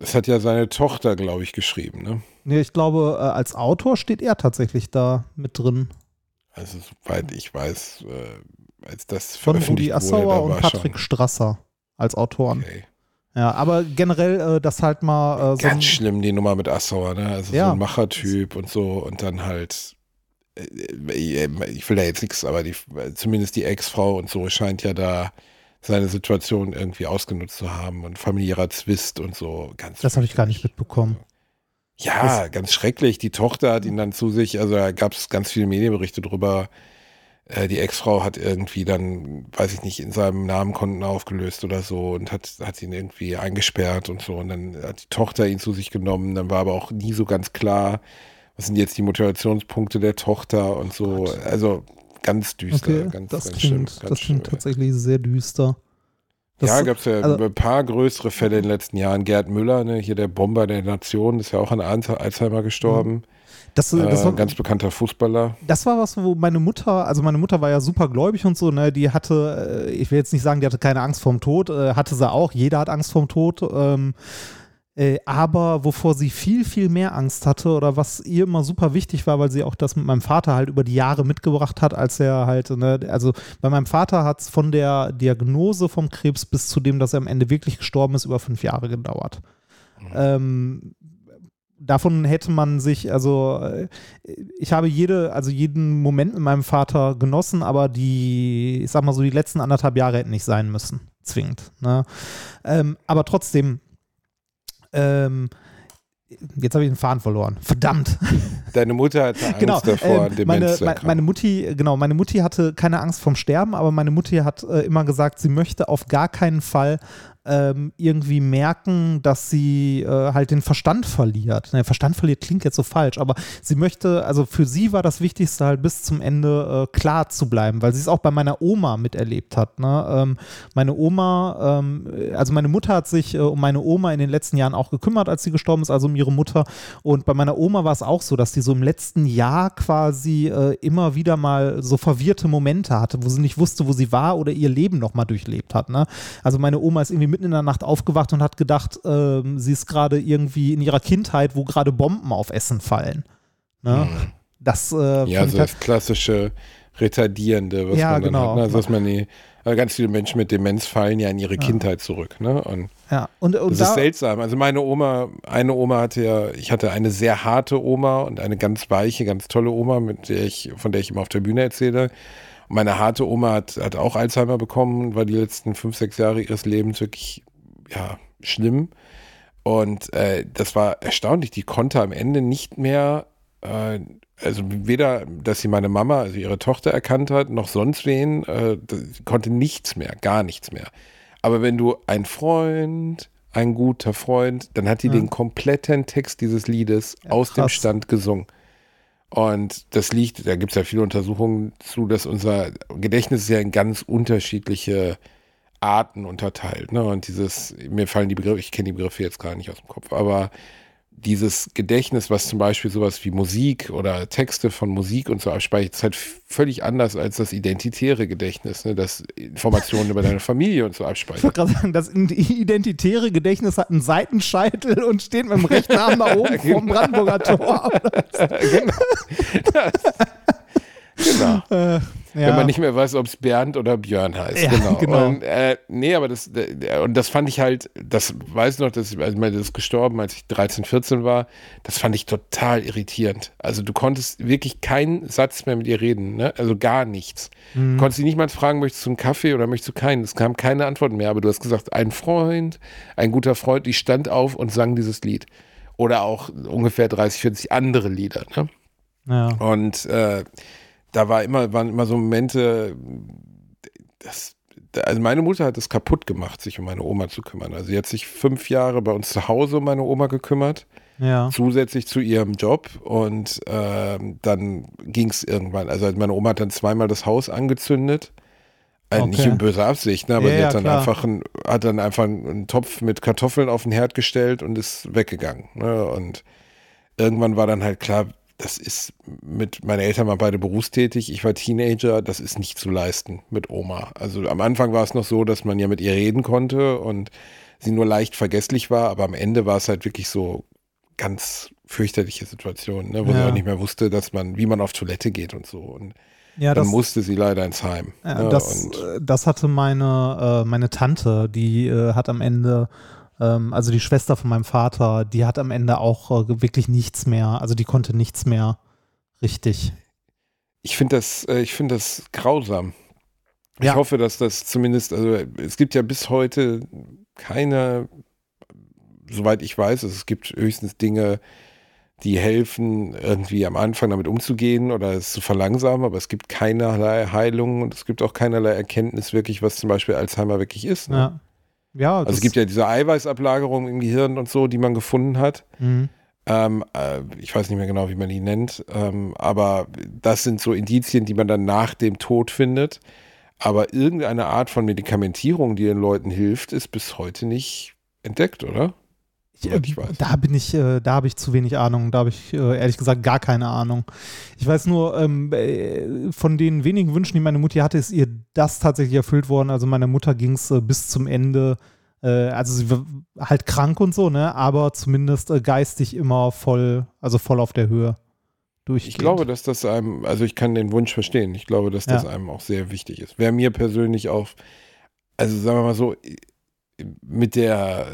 Das hat ja seine Tochter, glaube ich, geschrieben. Ne? Nee, ich glaube, äh, als Autor steht er tatsächlich da mit drin. Also, soweit ich weiß, äh, als das Von Rudi Assauer und Patrick schon, Strasser als Autoren. okay. Ja, aber generell, äh, das halt mal äh, so Ganz schlimm, die Nummer mit Assauer, ne? Also Ja. so ein Machertyp und so und dann halt, äh, äh, ich will da jetzt nichts, aber die, zumindest die Ex-Frau und so scheint ja da seine Situation irgendwie ausgenutzt zu haben und familiärer Zwist und so. Ganz das habe ich gar nicht mitbekommen. Ja, ganz schrecklich. Die Tochter hat ihn dann zu sich, also da gab es ganz viele Medienberichte drüber. Äh, Die Ex-Frau hat irgendwie dann, weiß ich nicht, in seinem Namen Konten aufgelöst oder so und hat, hat ihn irgendwie eingesperrt und so. Und dann hat die Tochter ihn zu sich genommen. Dann war aber auch nie so ganz klar, was sind jetzt die Motivationspunkte der Tochter und so. Also ganz düster, Okay, ganz, das ganz schlimm. klingt, Ganz das klingt schlimm. tatsächlich sehr düster. Das, ja, gab es ja also- ein paar größere Fälle in den letzten Jahren. Gerd Müller, ne, hier der Bomber der Nation, ist ja auch an Alzheimer gestorben. das, das, äh, war, ein ganz bekannter Fußballer. das war was, wo meine Mutter, also meine Mutter war ja super gläubig und so, ne, die hatte, äh, ich will jetzt nicht sagen, die hatte keine Angst vorm Tod, äh, hatte sie auch, jeder hat Angst vorm Tod, ähm, äh, aber wovor sie viel, viel mehr Angst hatte oder was ihr immer super wichtig war, weil sie auch das mit meinem Vater halt über die Jahre mitgebracht hat, als er halt, ne, also bei meinem Vater hat es von der Diagnose vom Krebs bis zu dem, dass er am Ende wirklich gestorben ist, über fünf Jahre gedauert. Ähm, davon hätte man sich, also äh, ich habe jede, also jeden Moment mit meinem Vater genossen, aber die, ich sag mal so, die letzten anderthalb Jahre hätten nicht sein müssen, zwingend. Ne? Ähm, aber trotzdem, ähm, jetzt habe ich den Faden verloren. Verdammt. Deine Mutter hatte Angst genau. davor, ähm, Demenz meine, meine, Mutti, genau, meine Mutti hatte keine Angst vorm Sterben, aber meine Mutti hat äh, immer gesagt, sie möchte auf gar keinen Fall ähm, irgendwie merken, dass sie äh, halt den Verstand verliert. Der Verstand verliert klingt jetzt so falsch, aber sie möchte, also für sie war das Wichtigste halt bis zum Ende äh, klar zu bleiben, weil sie es auch bei meiner Oma miterlebt hat. Ne? Ähm, meine Oma, ähm, also meine Mutter hat sich äh, um meine Oma in den letzten Jahren auch gekümmert, als sie gestorben ist, also um ihre Mutter. Und bei meiner Oma war es auch so, dass sie so im letzten Jahr quasi äh, immer wieder mal so verwirrte Momente hatte, wo sie nicht wusste, wo sie war oder ihr Leben nochmal durchlebt hat. Ne? Also meine Oma ist irgendwie mitten in der Nacht aufgewacht und hat gedacht, äh, sie ist gerade irgendwie in ihrer Kindheit, wo gerade Bomben auf Essen fallen. Ne? Mhm. Das, äh, ja, so das klassische Retardierende, was ja, man dann genau. hat. Ne? Also, dass man die, ganz viele Menschen mit Demenz fallen ja in ihre ja. Kindheit zurück. Ne? Und ja, und, und das da ist seltsam. Also meine Oma, eine Oma hatte ja, ich hatte eine sehr harte Oma und eine ganz weiche, ganz tolle Oma, mit der ich, von der ich immer auf der Bühne erzähle. Meine harte Oma hat, hat auch Alzheimer bekommen, war die letzten fünf, sechs Jahre ihres Lebens wirklich, ja, schlimm. Und äh, das war erstaunlich. Die konnte am Ende nicht mehr äh, also weder, dass sie meine Mama, also ihre Tochter erkannt hat, noch sonst wen, äh, konnte nichts mehr, gar nichts mehr. Aber wenn du ein Freund, ein guter Freund, dann hat die ja. den kompletten Text dieses Liedes ja, aus krass. dem Stand gesungen. Und das liegt, da gibt es ja viele Untersuchungen zu, dass unser Gedächtnis ja in ganz unterschiedliche Arten unterteilt. Ne? Und dieses, mir fallen die Begriffe, ich kenne die Begriffe jetzt gar nicht aus dem Kopf, aber dieses Gedächtnis, was zum Beispiel sowas wie Musik oder Texte von Musik und so abspeichert, ist halt völlig anders als das identitäre Gedächtnis, ne, das Informationen über deine Familie und so abspeichert. Ich wollte gerade sagen, das identitäre Gedächtnis hat einen Seitenscheitel und steht mit dem rechten Arm da oben genau. vom Brandenburger Tor. genau. Das, genau. Ja. Wenn man nicht mehr weiß, ob es Bernd oder Björn heißt. Ja, genau. genau. Und, äh, nee, aber das, und das fand ich halt, das weiß ich noch, dass ich, also ich meine, das ist gestorben, als ich 13, 14 war. Das fand ich total irritierend. Also du konntest wirklich keinen Satz mehr mit ihr reden, ne? Also gar nichts. Mhm. Du konntest sie nicht mal fragen, möchtest du einen Kaffee oder möchtest du keinen? Es kam keine Antwort mehr, aber du hast gesagt, ein Freund, ein guter Freund, die stand auf und sang dieses Lied. Oder auch ungefähr 30, 40 andere Lieder, ne? Ja. Und äh, da war immer, waren immer so Momente, das, also meine Mutter hat es kaputt gemacht, sich um meine Oma zu kümmern. Also sie hat sich fünf Jahre bei uns zu Hause um meine Oma gekümmert. Ja. Zusätzlich zu ihrem Job. Und äh, dann ging es irgendwann. Also meine Oma hat dann zweimal das Haus angezündet. Äh, okay. Nicht in böser Absicht, ne? aber ja, sie hat dann klar. einfach ein, hat dann einfach einen Topf mit Kartoffeln auf den Herd gestellt und ist weggegangen. Ne? Und irgendwann war dann halt klar, das ist mit, meine Eltern waren beide berufstätig, ich war Teenager, das ist nicht zu leisten mit Oma. Also am Anfang war es noch so, dass man ja mit ihr reden konnte und sie nur leicht vergesslich war, aber am Ende war es halt wirklich so ganz fürchterliche Situation, ne, wo ja. sie auch nicht mehr wusste, dass man, wie man auf Toilette geht und so. Und ja, dann das, musste sie leider ins Heim. Ja, ne, das, das, hatte meine, äh, meine Tante, die äh, hat am Ende ähm, also die Schwester von meinem Vater, die hat am Ende auch äh, wirklich nichts mehr, also die konnte nichts mehr richtig. Ich finde das, äh, ich finde das grausam. Ich ja. hoffe, dass das zumindest, also es gibt ja bis heute keine, soweit ich weiß, es gibt höchstens Dinge, die helfen, irgendwie am Anfang damit umzugehen oder es zu verlangsamen, aber es gibt keinerlei Heilung und es gibt auch keinerlei Erkenntnis wirklich, was zum Beispiel Alzheimer wirklich ist. Ne? Ja. Ja, also es gibt ja diese Eiweißablagerung im Gehirn und so, die man gefunden hat. Mhm. Ähm, äh, ich weiß nicht mehr genau, wie man die nennt, ähm, aber das sind so Indizien, die man dann nach dem Tod findet. Aber irgendeine Art von Medikamentierung, die den Leuten hilft, ist bis heute nicht entdeckt, oder? Ich, äh, da bin ich, äh, da habe ich zu wenig Ahnung. Da habe ich äh, ehrlich gesagt gar keine Ahnung. Ich weiß nur, ähm, äh, von den wenigen Wünschen, die meine Mutter hatte, ist ihr das tatsächlich erfüllt worden. Also meiner Mutter ging es äh, bis zum Ende. Äh, also sie war halt krank und so, ne? Aber zumindest geistig immer voll, also voll auf der Höhe. Ich glaube, dass das einem, also ich kann den Wunsch verstehen. Ich glaube, dass das ja. einem auch sehr wichtig ist. Wäre mir persönlich auch, also sagen wir mal so, mit der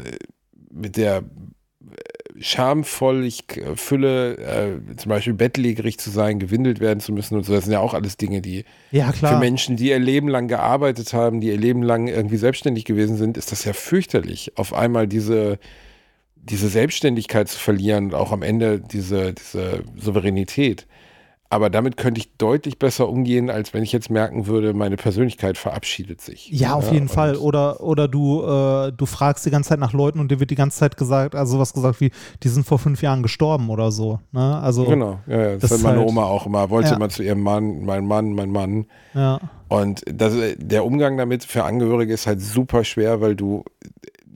mit der äh, schamvoll ich fülle, äh, zum Beispiel bettlägerig zu sein, gewindelt werden zu müssen und so. Das sind ja auch alles Dinge, die ja, für Menschen, die ihr Leben lang gearbeitet haben, die ihr Leben lang irgendwie selbstständig gewesen sind, ist das ja fürchterlich, auf einmal diese, diese Selbstständigkeit zu verlieren und auch am Ende diese, diese Souveränität. Aber damit könnte ich deutlich besser umgehen, als wenn ich jetzt merken würde, meine Persönlichkeit verabschiedet sich. Ja, auf jeden und Fall. Oder, oder du, äh, du fragst die ganze Zeit nach Leuten und dir wird die ganze Zeit gesagt, also was gesagt wie, die sind vor fünf Jahren gestorben oder so. Ne? Also, Genau, ja, ja. das, Das hat ist meine halt- Oma auch immer. Wollte Ja. immer zu ihrem Mann, mein Mann, mein Mann. ja. Und das, der Umgang damit für Angehörige ist halt super schwer, weil du,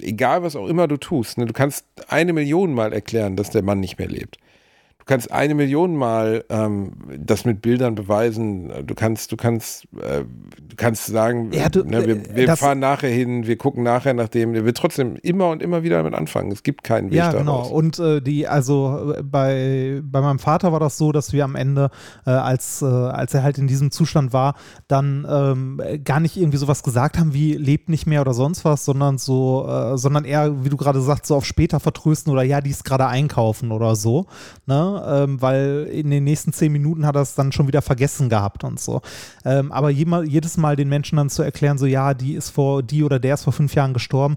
egal was auch immer du tust, ne, du kannst eine Million Mal erklären, dass der Mann nicht mehr lebt. Du kannst eine Million Mal ähm, das mit Bildern beweisen. Du kannst, du kannst, äh, du kannst sagen, Ja, du- ne, wir, wir fahren nachher hin, wir gucken nachher nach dem. Wird trotzdem immer und immer wieder damit anfangen. Es gibt keinen Weg Ja, daraus. genau. Und äh, die, also äh, bei, bei meinem Vater war das so, dass wir am Ende, äh, als, äh, als er halt in diesem Zustand war, dann ähm, äh, gar nicht irgendwie sowas gesagt haben wie lebt nicht mehr oder sonst was, sondern so, äh, sondern eher, wie du gerade sagst, so auf später vertrösten oder ja, die ist gerade einkaufen oder so. Ne? Ähm, weil in den nächsten zehn Minuten hat er es dann schon wieder vergessen gehabt und so. Ähm, aber jema- jedes Mal den Menschen dann zu erklären, so ja, die ist vor, die oder der ist vor fünf Jahren gestorben,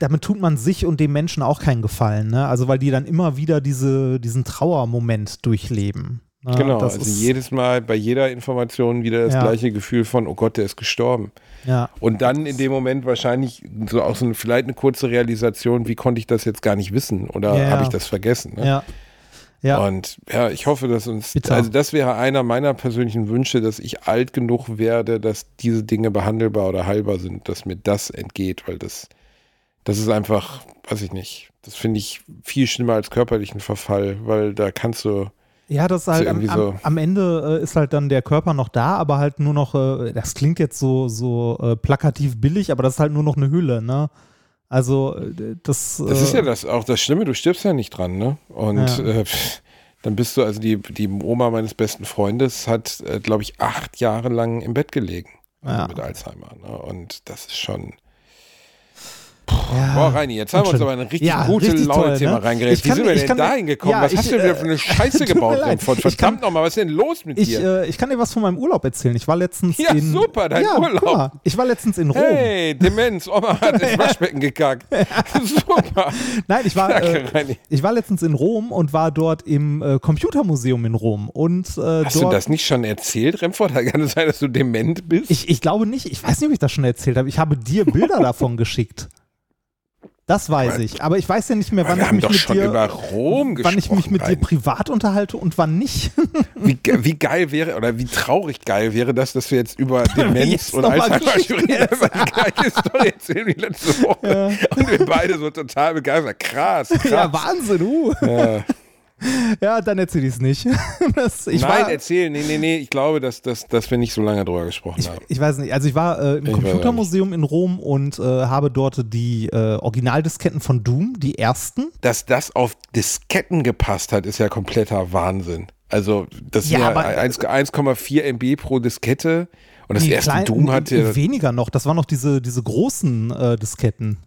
damit tut man sich und dem Menschen auch keinen Gefallen, ne? Also weil die dann immer wieder diese, diesen Trauermoment durchleben. Ne? Genau, das also ist, jedes Mal bei jeder Information wieder das Ja. gleiche Gefühl von, oh Gott, der ist gestorben. ja, Und dann in dem Moment wahrscheinlich so auch so eine, vielleicht eine kurze Realisation, wie konnte ich das jetzt gar nicht wissen oder Ja, habe ich das vergessen? Ne? ja, ja, Und ja, ich hoffe, dass uns, Bitter. also das wäre einer meiner persönlichen Wünsche, dass ich alt genug werde, dass diese Dinge behandelbar oder heilbar sind, dass mir das entgeht, weil das, das ist einfach, weiß ich nicht, das finde ich viel schlimmer als körperlichen Verfall, weil da kannst du, ja, das ist halt am, am, so- am Ende äh, ist halt dann der Körper noch da, aber halt nur noch, äh, das klingt jetzt so, so äh, plakativ billig, aber das ist halt nur noch eine Hülle, ne? Also äh, das, Das äh, ist ja das auch das Schlimme, du stirbst ja nicht dran, ne? Und Ja. äh, dann bist du, also die, die Oma meines besten Freundes hat, äh, glaube ich, acht Jahre lang im Bett gelegen also Ja. mit Alzheimer. Ne? Und das ist schon. Ja. Boah, Reini, jetzt haben wir uns aber ein richtig Ja, gutes richtig laune toll, Thema ne? reingeredet. Wie sind wir denn kann- dahin gekommen? ja, Was ich, hast du denn wieder für äh, eine Scheiße tut mir gebaut, kann- Verdammt nochmal, was ist denn los mit Ich, dir? äh, ich kann dir was von meinem Urlaub erzählen. Ich war letztens Ja, in. super, dein ja, Urlaub. mal, ich war letztens in Rom. Hey, Demenz, Oma hat ins Waschbecken gekackt. Super. Nein, ich war, Danke, äh, ich war letztens in Rom und war dort im äh, Computermuseum in Rom. Und äh, Hast du das nicht schon erzählt, Remford? Kann es sein, dass du dement bist? Ich, ich glaube nicht. Ich weiß nicht, ob ich das schon erzählt habe. Ich habe dir Bilder davon geschickt. Das weiß ich. Aber ich weiß ja nicht mehr, wann ich mich mit dir. über. Wann ich mich mit dir privat unterhalte und wann nicht. Wie, wie geil wäre, oder wie traurig geil wäre das, dass wir jetzt über Demenz und Alzheimer reden, aber die gleiche Story erzählen wie letzte Woche. Und wir beide so total begeistert. Krass, krass. ja, Wahnsinn. Uh. Ja. Ja, dann erzähle ich es nicht. Das, ich Nein, war, erzähl. Nee, nee, nee. Ich glaube, dass, dass, dass wir nicht so lange drüber gesprochen Ich, haben. ich weiß nicht. Also ich war äh, im Ich Computermuseum in Rom und äh, habe dort die äh, Originaldisketten von Doom, die ersten. Dass das auf Disketten gepasst hat, ist ja kompletter Wahnsinn. Also, das Ja, sind ja, aber- 1 1,4 MB pro Diskette. Und das erste kleinen- Doom hatte weniger noch. Das waren noch diese, diese großen äh, Disketten.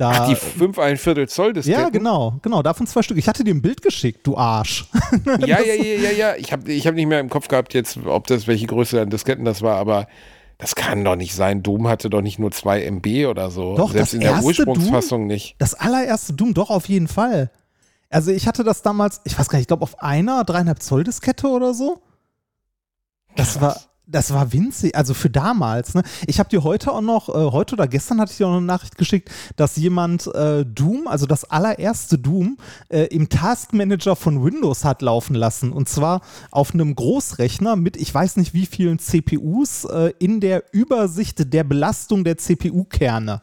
Da, ach, die 5 ein Viertel Zoll Disketten. ja, genau, genau, davon zwei Stück. Ich hatte dir ein Bild geschickt, du Arsch. Ja, ja, ja, ja, ja. Ich habe ich hab nicht mehr im Kopf gehabt jetzt, ob das welche Größe an Disketten das war, aber das kann doch nicht sein. Doom hatte doch nicht nur 2 MB oder so. Doch, Selbst das in der erste Ursprungsfassung nicht. Das allererste Doom, doch, auf jeden Fall. Also ich hatte das damals, ich weiß gar nicht, ich glaube auf einer dreieinhalb Zoll Diskette oder so. Das Krass. war, das war winzig, also für damals. Ne? Ich habe dir heute auch noch, äh, heute oder gestern hatte ich dir auch noch eine Nachricht geschickt, dass jemand äh, Doom, also das allererste Doom, äh, im Taskmanager von Windows hat laufen lassen. Und zwar auf einem Großrechner mit, ich weiß nicht wie vielen CPUs, äh, in der Übersicht der Belastung der CPU-Kerne.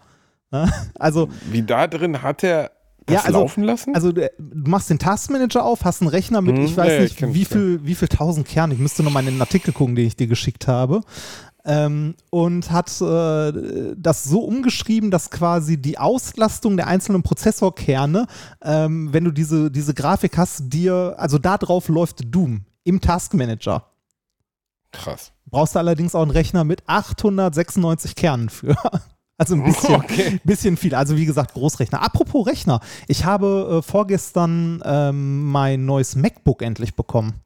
Ne? Also Wie da drin hat er das Ja, also- laufen lassen? also du, du machst den Taskmanager auf, hast einen Rechner mit, Hm, ich weiß ich nicht, wie viel, wie viel tausend Kerne. Ich müsste noch mal in den Artikel gucken, den ich dir geschickt habe. Ähm, und hat äh, das so umgeschrieben, dass quasi die Auslastung der einzelnen Prozessorkerne, ähm, wenn du diese, diese Grafik hast, dir, also da drauf läuft Doom im Taskmanager. Krass. Brauchst du allerdings auch einen Rechner mit 896 Kernen für. Also ein bisschen, Okay. bisschen viel. Also wie gesagt, Großrechner. Apropos Rechner. Ich habe äh, vorgestern ähm, mein neues MacBook endlich bekommen.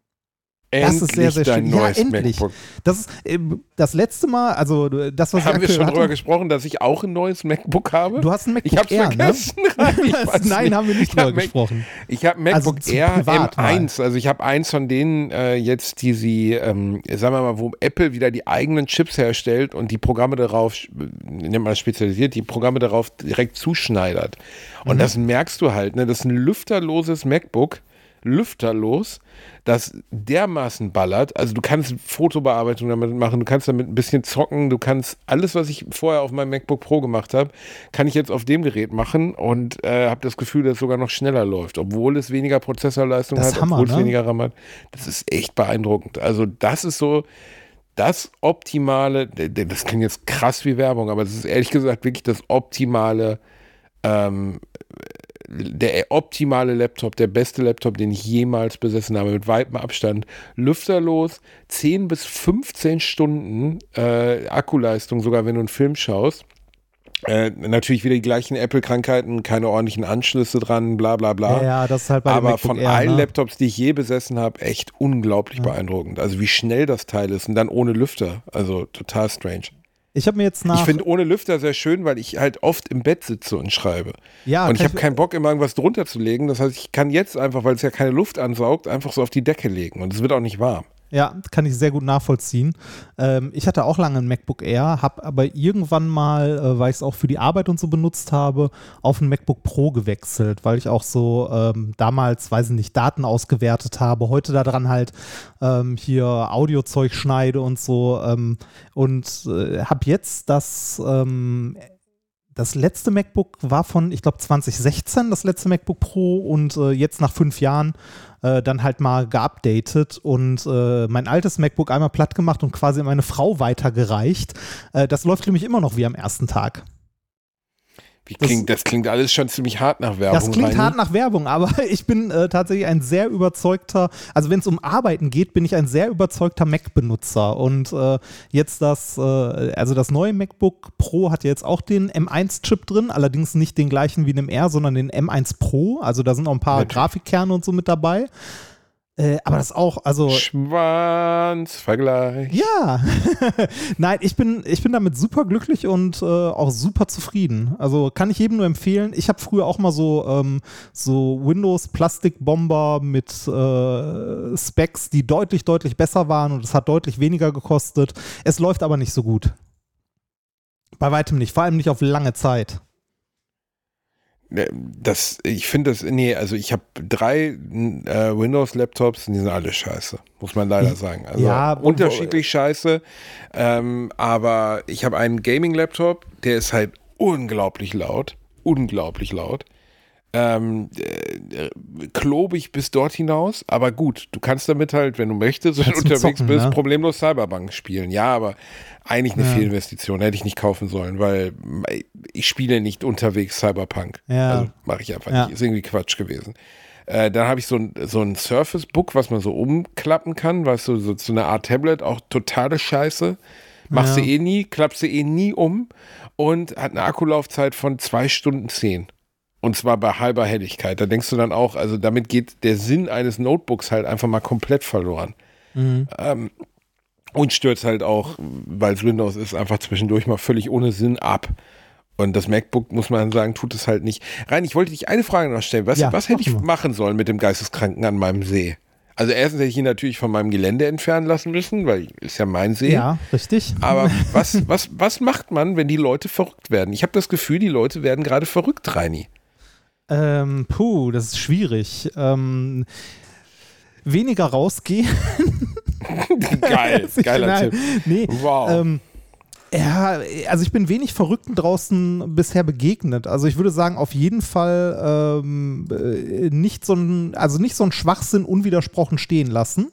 Endlich das ist sehr, sehr schön. Ja, neues endlich. MacBook. Das ist äh, das letzte Mal, also das, was Haben wir schon hatte, drüber gesprochen, dass ich auch ein neues MacBook habe? Du hast ein MacBook ich hab's Air, ne? vergessen. Weiß Nein, nicht. haben wir nicht drüber gesprochen. Ich habe Also MacBook zu Air privat mal. M1. Also ich habe eins von denen äh, jetzt, die sie, ähm, sagen wir mal, wo Apple wieder die eigenen Chips herstellt und die Programme darauf, nennt man das spezialisiert, die Programme darauf direkt zuschneidert. Und Mhm. das merkst du halt, ne? Das ist ein lüfterloses MacBook, lüfterlos, das dermaßen ballert. Also du kannst Fotobearbeitung damit machen, du kannst damit ein bisschen zocken, du kannst alles, was ich vorher auf meinem MacBook Pro gemacht habe, kann ich jetzt auf dem Gerät machen und äh, habe das Gefühl, dass es sogar noch schneller läuft, obwohl es weniger Prozessorleistung Das hat, Hammer, obwohl es ne? weniger RAM hat. Das ist echt beeindruckend. Also das ist so das optimale, das klingt jetzt krass wie Werbung, aber das ist ehrlich gesagt wirklich das optimale ähm, der optimale Laptop, der beste Laptop, den ich jemals besessen habe, mit weitem Abstand. Lüfterlos, 10 bis 15 Stunden äh, Akkuleistung, sogar wenn du einen Film schaust. Äh, natürlich wieder die gleichen Apple-Krankheiten, keine ordentlichen Anschlüsse dran, bla bla bla. Ja, ja, das ist halt bei Aber MacBook von Air, allen ne? Laptops, die ich je besessen habe, echt unglaublich beeindruckend. Also wie schnell das Teil ist und dann ohne Lüfter. Also total strange. Ich habe mir jetzt nach Ich finde ohne Lüfter sehr schön, weil ich halt oft im Bett sitze und schreibe. ja, und ich habe keinen Bock, immer irgendwas drunter zu legen. Das heißt, ich kann jetzt einfach, weil es ja keine Luft ansaugt, einfach so auf die Decke legen. Und es wird auch nicht warm. Ja, kann ich sehr gut nachvollziehen. Ähm, ich hatte auch lange ein MacBook Air, habe aber irgendwann mal, äh, weil ich es auch für die Arbeit und so benutzt habe, auf ein MacBook Pro gewechselt, weil ich auch so ähm, damals, weiß ich nicht, Daten ausgewertet habe, heute daran halt ähm, hier Audiozeug schneide und so ähm, und äh, habe jetzt das ähm, das letzte MacBook war von, ich glaube, 2016, das letzte MacBook Pro und äh, jetzt nach fünf Jahren äh, dann halt mal geupdatet und äh, mein altes MacBook einmal platt gemacht und quasi meine Frau weitergereicht. Äh, das läuft nämlich immer noch wie am ersten Tag. Das- klingt, das klingt alles schon ziemlich hart nach Werbung. Das klingt Reini. hart nach Werbung, aber ich bin äh, tatsächlich ein sehr überzeugter, also wenn es um Arbeiten geht, bin ich ein sehr überzeugter Mac-Benutzer. Und äh, jetzt das, äh, also das neue MacBook Pro hat ja jetzt auch den M1-Chip drin, allerdings nicht den gleichen wie in dem R, sondern den M1 Pro. Also da sind auch ein paar Natürlich. Grafikkerne und so mit dabei. Äh, aber das auch, also. Schwanzvergleich. Ja, nein, ich bin, ich bin damit super glücklich und äh, auch super zufrieden. Also kann ich jedem nur empfehlen. Ich habe früher auch mal so, ähm, so Windows-Plastikbomber mit äh, Specs, die deutlich, deutlich besser waren und es hat deutlich weniger gekostet. Es läuft aber nicht so gut. Bei weitem nicht, vor allem nicht auf lange Zeit. Äh, Das, ich finde das, nee, also ich habe drei äh, Windows-Laptops und die sind alle scheiße, muss man leider sagen. Also Ja, unterschiedlich scheiße, ähm, aber ich habe einen Gaming-Laptop, der ist halt unglaublich laut, unglaublich laut. Ähm, äh, klobig bis dort hinaus, aber gut, du kannst damit halt, wenn du möchtest und Kannst du unterwegs zocken, bist, ne? problemlos Cyberbank spielen. Ja, aber eigentlich eine Ja. Fehlinvestition, hätte ich nicht kaufen sollen, weil ich spiele nicht unterwegs Cyberpunk. Ja. Also mache ich einfach Ja. nicht. Ist irgendwie Quatsch gewesen. Äh, dann habe ich so ein, so ein Surface Book, was man so umklappen kann, weißt du, so, so eine Art Tablet, auch totale Scheiße. Machst Ja. du eh nie, klappst du eh nie um und hat eine Akkulaufzeit von zwei Stunden zehn. Und zwar bei halber Helligkeit. Da denkst du dann auch, also damit geht der Sinn eines Notebooks halt einfach mal komplett verloren. Mhm. Ähm, und stürzt halt auch, weil es Windows ist, einfach zwischendurch mal völlig ohne Sinn ab. Und das MacBook, muss man sagen, tut es halt nicht. Rein, ich wollte dich eine Frage noch stellen. Was, Ja, was hätte ich machen sollen mit dem Geisteskranken an meinem See? Also erstens hätte ich ihn natürlich von meinem Gelände entfernen lassen müssen, weil ist ja mein See. Ja, richtig. Aber was, was, was macht man, wenn die Leute verrückt werden? Ich habe das Gefühl, die Leute werden gerade verrückt, Reini. Ähm, puh, das ist schwierig. Ähm, weniger rausgehen. Geil, geiler Nein, Tipp. Nee, Wow. ähm, ja, also ich bin wenig Verrückten draußen bisher begegnet. Also ich würde sagen, auf jeden Fall ähm, äh, nicht so ein, also nicht so ein Schwachsinn unwidersprochen stehen lassen.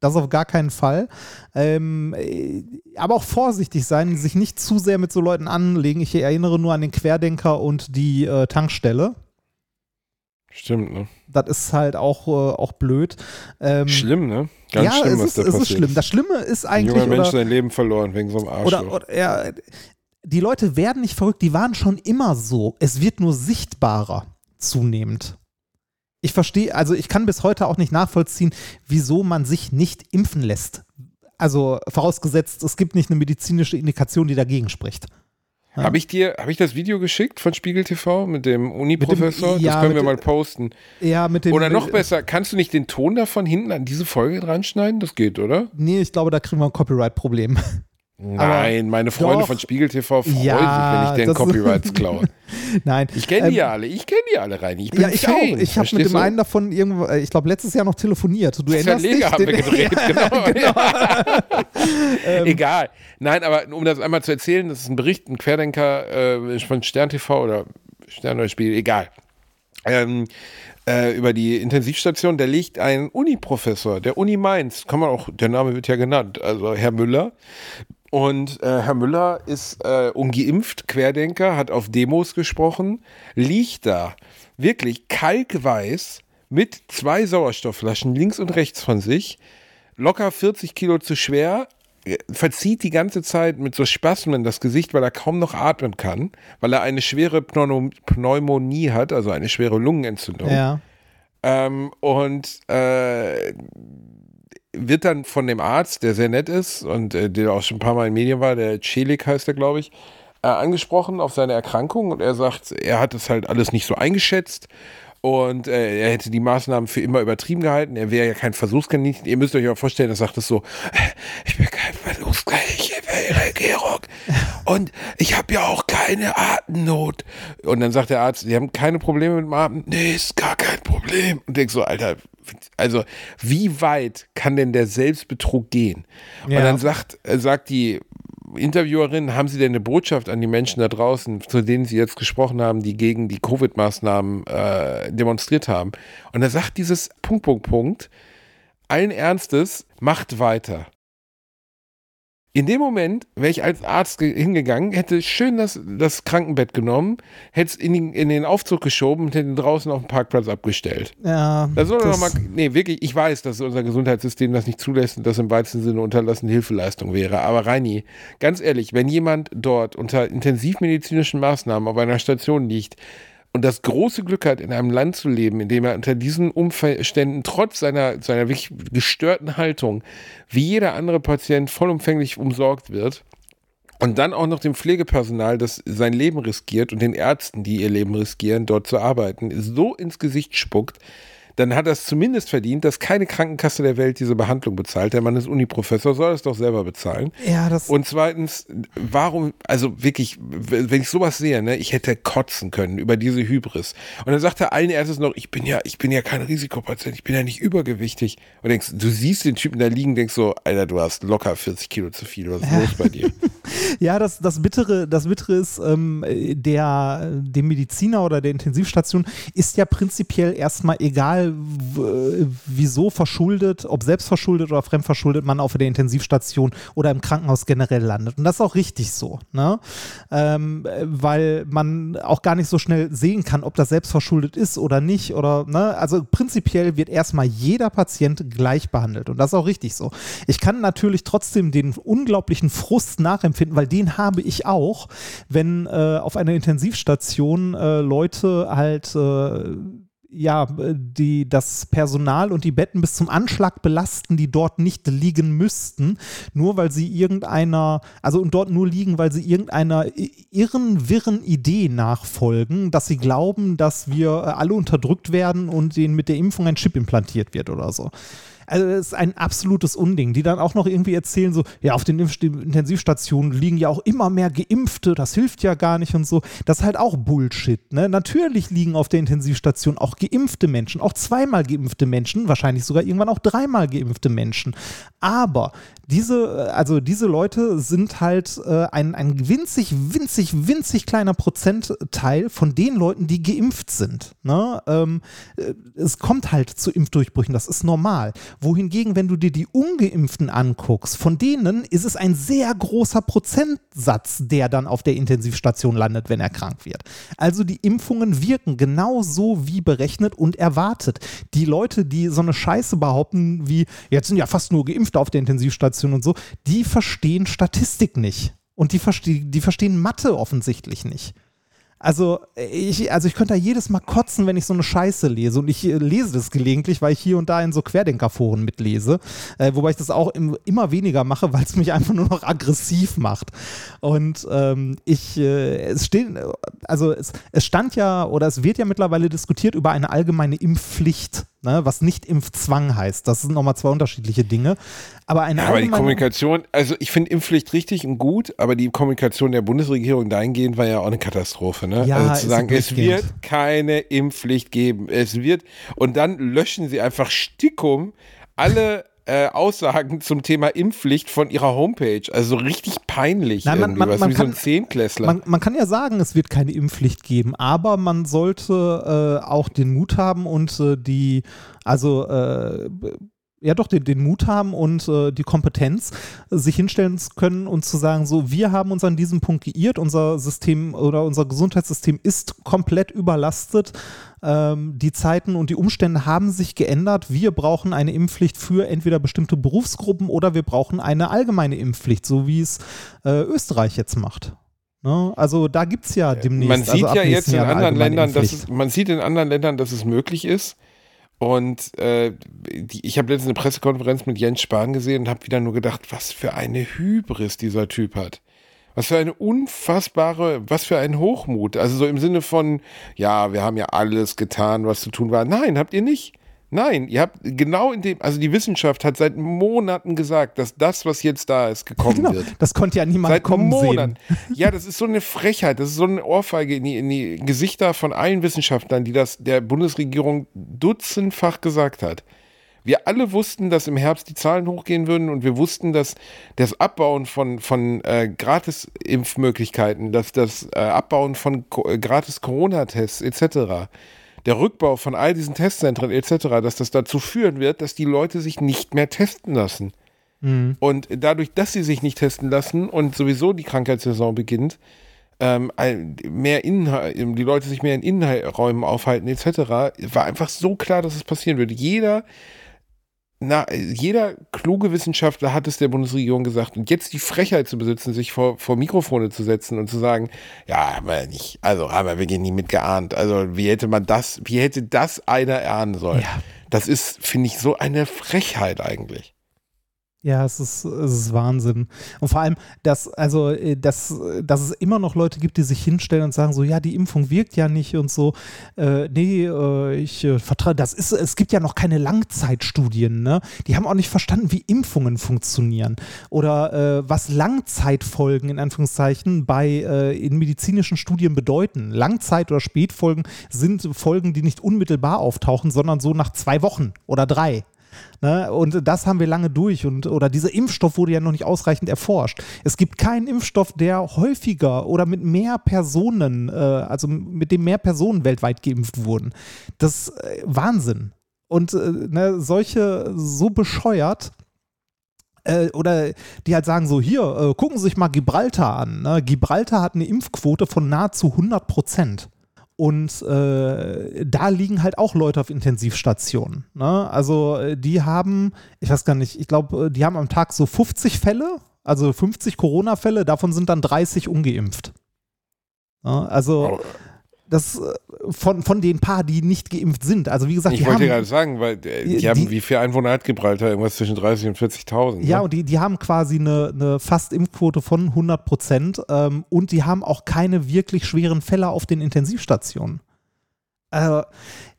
Das auf gar keinen Fall. Ähm, äh, aber auch vorsichtig sein, sich nicht zu sehr mit so Leuten anlegen. Ich erinnere nur an den Querdenker und die äh, Tankstelle. Stimmt, ne? Das ist halt auch, äh, auch blöd. Ähm, Schlimm, ne? Ganz ja, schlimm, es was ist, da es ist schlimm. Das Schlimme ist Ein eigentlich, junger Mensch oder, sein Leben verloren wegen so einem Arschloch. oder, oder ja, die Leute werden nicht verrückt, die waren schon immer so. Es wird nur sichtbarer zunehmend. Ich verstehe, also ich kann bis heute auch nicht nachvollziehen, wieso man sich nicht impfen lässt. Also vorausgesetzt, es gibt nicht eine medizinische Indikation, die dagegen spricht. Ja. Habe ich dir, habe ich das Video geschickt von Spiegel TV mit dem Uni-Professor? Ja, das können wir mal posten. Ja, mit dem. Oder noch besser, kannst du nicht den Ton davon hinten an diese Folge dran schneiden? Das geht, oder? Nee, ich glaube, da kriegen wir ein Copyright-Problem. Nein, meine Freunde doch. von Spiegel TV freuen Ja, sich, wenn ich den das- Copyrights klaue. Nein. Ich kenne die Ähm, ja alle, ich kenne die alle rein. Ich bin Ja, ich Fan, auch. Ich habe mit dem einen davon irgendwo, äh, ich glaube, letztes Jahr noch telefoniert. Du erinnerst Verleger dich? haben wir gedreht, genau. Ähm. Egal. Nein, aber um das einmal zu erzählen, das ist ein Bericht, ein Querdenker äh, von Stern TV oder Stern oder Spiegel, egal. Ähm, äh, über die Intensivstation, da liegt ein Uni-Professor, der Uni Mainz, kann man auch, der Name wird ja genannt, also Herr Müller. Und äh, Herr Müller ist äh, ungeimpft, Querdenker, hat auf Demos gesprochen, liegt da wirklich kalkweiß mit zwei Sauerstoffflaschen links und rechts von sich, locker 40 Kilo zu schwer, äh, verzieht die ganze Zeit mit so Spasmen das Gesicht, weil er kaum noch atmen kann, weil er eine schwere Pneumo- Pneumonie hat, also eine schwere Lungenentzündung. Ja. Ähm, und äh, wird dann von dem Arzt, der sehr nett ist und äh, der auch schon ein paar Mal in Medien war, der Celik heißt er, glaube ich, äh, angesprochen auf seine Erkrankung und er sagt, er hat es halt alles nicht so eingeschätzt und äh, er hätte die Maßnahmen für immer übertrieben gehalten. Er wäre ja kein Versuchskaninchen. Ihr müsst euch auch vorstellen, er sagt es so, ich bin kein Versuchskaninchen für Ihre Regierung und ich habe ja auch keine Atemnot. Und dann sagt der Arzt, Sie haben keine Probleme mit dem Atmen? Nee, ist gar kein Problem. Und denkst so, Alter, also wie weit kann denn der Selbstbetrug gehen? Ja. Und dann sagt, äh, sagt die Interviewerin, haben Sie denn eine Botschaft an die Menschen da draußen, zu denen Sie jetzt gesprochen haben, die gegen die Covid-Maßnahmen äh, demonstriert haben? Und er sagt dieses Punkt, Punkt, Punkt, allen Ernstes, macht weiter. In dem Moment wäre ich als Arzt ge- hingegangen, hätte schön das, das Krankenbett genommen, hätte es in, den- in den Aufzug geschoben und hätte ihn draußen auf dem Parkplatz abgestellt. Ja, Da soll das- noch mal, nee, wirklich, ich weiß, dass unser Gesundheitssystem das nicht zulässt und das im weitesten Sinne unterlassene Hilfeleistung wäre. Aber Reini, ganz ehrlich, wenn jemand dort unter intensivmedizinischen Maßnahmen auf einer Station liegt und das große Glück hat, in einem Land zu leben, in dem er unter diesen Umständen trotz seiner, seiner wirklich gestörten Haltung wie jeder andere Patient vollumfänglich umsorgt wird, und dann auch noch dem Pflegepersonal, das sein Leben riskiert und den Ärzten, die ihr Leben riskieren, dort zu arbeiten, so ins Gesicht spuckt, dann hat er es zumindest verdient, dass keine Krankenkasse der Welt diese Behandlung bezahlt. Der Mann ist Uniprofessor, soll es doch selber bezahlen. Ja, das. Und zweitens, warum, also wirklich, wenn ich sowas sehe, ne, ich hätte kotzen können über diese Hybris. Und dann sagt er allen erstes noch, ich bin ja, ich bin ja kein Risikopatient, ich bin ja nicht übergewichtig. Und denkst, du siehst den Typen da liegen, denkst so, Alter, du hast locker 40 Kilo zu viel, was ist los bei dir? Ja, das, das, Bittere, das Bittere ist, ähm, der, dem Mediziner oder der Intensivstation ist ja prinzipiell erstmal egal, w- wieso verschuldet, ob selbst verschuldet oder fremdverschuldet man auf der Intensivstation oder im Krankenhaus generell landet. Und das ist auch richtig so, ne? Ähm, äh, weil man auch gar nicht so schnell sehen kann, ob das selbst verschuldet ist oder nicht. Oder, ne? Also prinzipiell wird erstmal jeder Patient gleich behandelt. Und das ist auch richtig so. Ich kann natürlich trotzdem den unglaublichen Frust nachempfinden, weil den habe ich auch, wenn äh, auf einer Intensivstation äh, Leute halt äh, ja, die das Personal und die Betten bis zum Anschlag belasten, die dort nicht liegen müssten, nur weil sie irgendeiner, also und dort nur liegen, weil sie irgendeiner irren, wirren Idee nachfolgen, dass sie glauben, dass wir äh, alle unterdrückt werden und denen mit der Impfung ein Chip implantiert wird oder so. Also das ist ein absolutes Unding, die dann auch noch irgendwie erzählen, so, ja, auf den Impf Intensivstationen liegen ja auch immer mehr Geimpfte, das hilft ja gar nicht und so. Das ist halt auch Bullshit. Ne? Natürlich liegen auf der Intensivstation auch geimpfte Menschen, auch zweimal geimpfte Menschen, wahrscheinlich sogar irgendwann auch dreimal geimpfte Menschen. Aber diese, äh, also diese Leute sind halt äh, ein, ein winzig, winzig, winzig kleiner Prozentteil von den Leuten, die geimpft sind. Ne? Ähm, äh, es kommt halt zu Impfdurchbrüchen, das ist normal. Wohingegen, wenn du dir die Ungeimpften anguckst, von denen ist es ein sehr großer Prozentsatz, der dann auf der Intensivstation landet, wenn er krank wird. Also die Impfungen wirken genauso wie berechnet und erwartet. Die Leute, die so eine Scheiße behaupten, wie jetzt sind ja fast nur Geimpfte auf der Intensivstation und so, die verstehen Statistik nicht. Und die, verste die verstehen Mathe offensichtlich nicht. Also ich, also ich könnte da jedes Mal kotzen, wenn ich so eine Scheiße lese. Und ich äh, lese das gelegentlich, weil ich hier und da in so Querdenkerforen mitlese. Äh, wobei ich das auch im, immer weniger mache, weil es mich einfach nur noch aggressiv macht. Und ähm, ich, äh, es stehen, also es, es stand ja oder es wird ja mittlerweile diskutiert über eine allgemeine Impfpflicht ne, was nicht Impfzwang heißt. Das sind nochmal zwei unterschiedliche Dinge. Aber eine ja, aber die Kommunikation, also ich finde Impfpflicht richtig und gut, aber die Kommunikation der Bundesregierung dahingehend war ja auch eine Katastrophe. Ne? Ja, also zu sagen, es wird keine Impfpflicht geben. Es wird, und dann löschen sie einfach Stickum alle äh, Aussagen zum Thema Impfpflicht von ihrer Homepage. Also richtig peinlich. Nein, man, man, man wie kann, so ein Zehnklässler. Man, man, kann ja sagen, es wird keine Impfpflicht geben, aber man sollte äh, auch den Mut haben und äh, die, also äh, ja doch den, den Mut haben und äh, die Kompetenz, sich hinstellen zu können und zu sagen, so, wir haben uns an diesem Punkt geirrt, unser System oder unser Gesundheitssystem ist komplett überlastet, ähm, die Zeiten und die Umstände haben sich geändert, wir brauchen eine Impfpflicht für entweder bestimmte Berufsgruppen oder wir brauchen eine allgemeine Impfpflicht, so wie es äh, Österreich jetzt macht. Ne? Also da gibt es ja demnächst. Man sieht also ja jetzt in anderen Ländern, dass es, man sieht in anderen Ländern, dass es möglich ist. Und äh, die, ich habe letztens eine Pressekonferenz mit Jens Spahn gesehen und habe wieder nur gedacht, was für eine Hybris dieser Typ hat. Was für eine unfassbare, was für ein Hochmut. Also so im Sinne von, ja, wir haben ja alles getan, was zu tun war. Nein, habt ihr nicht. Nein, ihr habt genau in dem, also die Wissenschaft hat seit Monaten gesagt, dass das, was jetzt da ist, gekommen genau, wird. Das konnte ja niemand seit kommen Monaten. sehen. Ja, das ist so eine Frechheit, das ist so eine Ohrfeige in die, in die Gesichter von allen Wissenschaftlern, die das der Bundesregierung dutzendfach gesagt hat. Wir alle wussten, dass im Herbst die Zahlen hochgehen würden und wir wussten, dass das Abbauen von, von äh, Gratis-Impfmöglichkeiten, dass das äh, Abbauen von Ko äh, Gratis-Corona-Tests etc der Rückbau von all diesen Testzentren etc., dass das dazu führen wird, dass die Leute sich nicht mehr testen lassen. Mhm. Und dadurch, dass sie sich nicht testen lassen und sowieso die Krankheitssaison beginnt, ähm, mehr Inhalt, die Leute sich mehr in Innenräumen aufhalten etc., war einfach so klar, dass es passieren würde. Jeder na, jeder kluge Wissenschaftler hat es der Bundesregierung gesagt. Und jetzt die Frechheit zu besitzen, sich vor, vor Mikrofone zu setzen und zu sagen, ja, haben wir nicht, also haben wir wirklich nie mitgeahnt. Also wie hätte man das, wie hätte das einer erahnen sollen? Ja. Das ist, finde ich, so eine Frechheit eigentlich. Ja, es ist, es ist Wahnsinn. Und vor allem, dass, also, äh, dass, dass es immer noch Leute gibt, die sich hinstellen und sagen so, ja, die Impfung wirkt ja nicht und so. Äh, nee, äh, ich äh, vertraue, das ist, es gibt ja noch keine Langzeitstudien, ne? Die haben auch nicht verstanden, wie Impfungen funktionieren. Oder äh, was Langzeitfolgen in Anführungszeichen bei äh, in medizinischen Studien bedeuten. Langzeit- oder Spätfolgen sind Folgen, die nicht unmittelbar auftauchen, sondern so nach zwei Wochen oder drei. Ne? Und das haben wir lange durch. Und, oder dieser Impfstoff wurde ja noch nicht ausreichend erforscht. Es gibt keinen Impfstoff, der häufiger oder mit mehr Personen, äh, also mit dem mehr Personen weltweit geimpft wurden. Das ist äh, Wahnsinn. Und äh, ne, solche so bescheuert, äh, oder die halt sagen so, hier, äh, gucken Sie sich mal Gibraltar an. Ne? Gibraltar hat eine Impfquote von nahezu 100 Prozent. Und äh, da liegen halt auch Leute auf Intensivstationen. Ne? Also äh, die haben, ich weiß gar nicht, ich glaube, äh, die haben am Tag so 50 Fälle, also 50 Corona-Fälle, davon sind dann 30 ungeimpft. Ne? Also das äh, von, von den paar, die nicht geimpft sind. Also wie gesagt, ich wollte gerade sagen, weil äh, die, die, haben, wie viel Einwohner hat Gibraltar? Irgendwas zwischen 30 und 40.000. Ja, ne? und die, die haben quasi eine, eine Fast-Impfquote von 100 Prozent ähm, und die haben auch keine wirklich schweren Fälle auf den Intensivstationen. Äh,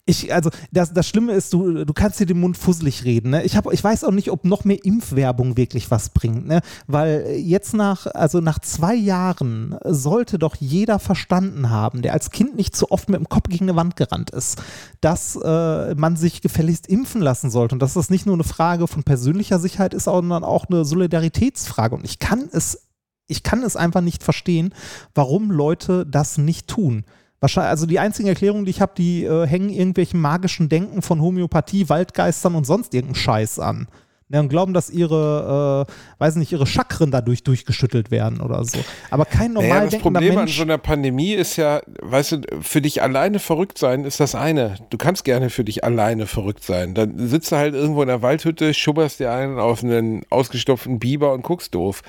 ich, also das, das Schlimme ist, du, du kannst dir den Mund fusselig reden. Ne? Ich, hab, ich weiß auch nicht, ob noch mehr Impfwerbung wirklich was bringt. Ne? Weil jetzt nach, also nach zwei Jahren sollte doch jeder verstanden haben, der als Kind nicht zu oft mit dem Kopf gegen eine Wand gerannt ist, dass äh, man sich gefälligst impfen lassen sollte und dass das nicht nur eine Frage von persönlicher Sicherheit ist, sondern auch eine Solidaritätsfrage. Und ich kann es, ich kann es einfach nicht verstehen, warum Leute das nicht tun. Wahrscheinlich, also die einzigen Erklärungen, die ich habe, die äh, hängen irgendwelchen magischen Denken von Homöopathie, Waldgeistern und sonst irgendeinen Scheiß an. Ja, und glauben, dass ihre, äh, weiß nicht, ihre Chakren dadurch durchgeschüttelt werden oder so. Aber kein normal naja, Das Problem Mensch, an so einer Pandemie ist ja, weißt du, für dich alleine verrückt sein ist das eine. Du kannst gerne für dich alleine verrückt sein. Dann sitzt du halt irgendwo in der Waldhütte, schubberst dir einen auf einen ausgestopften Biber und guckst doof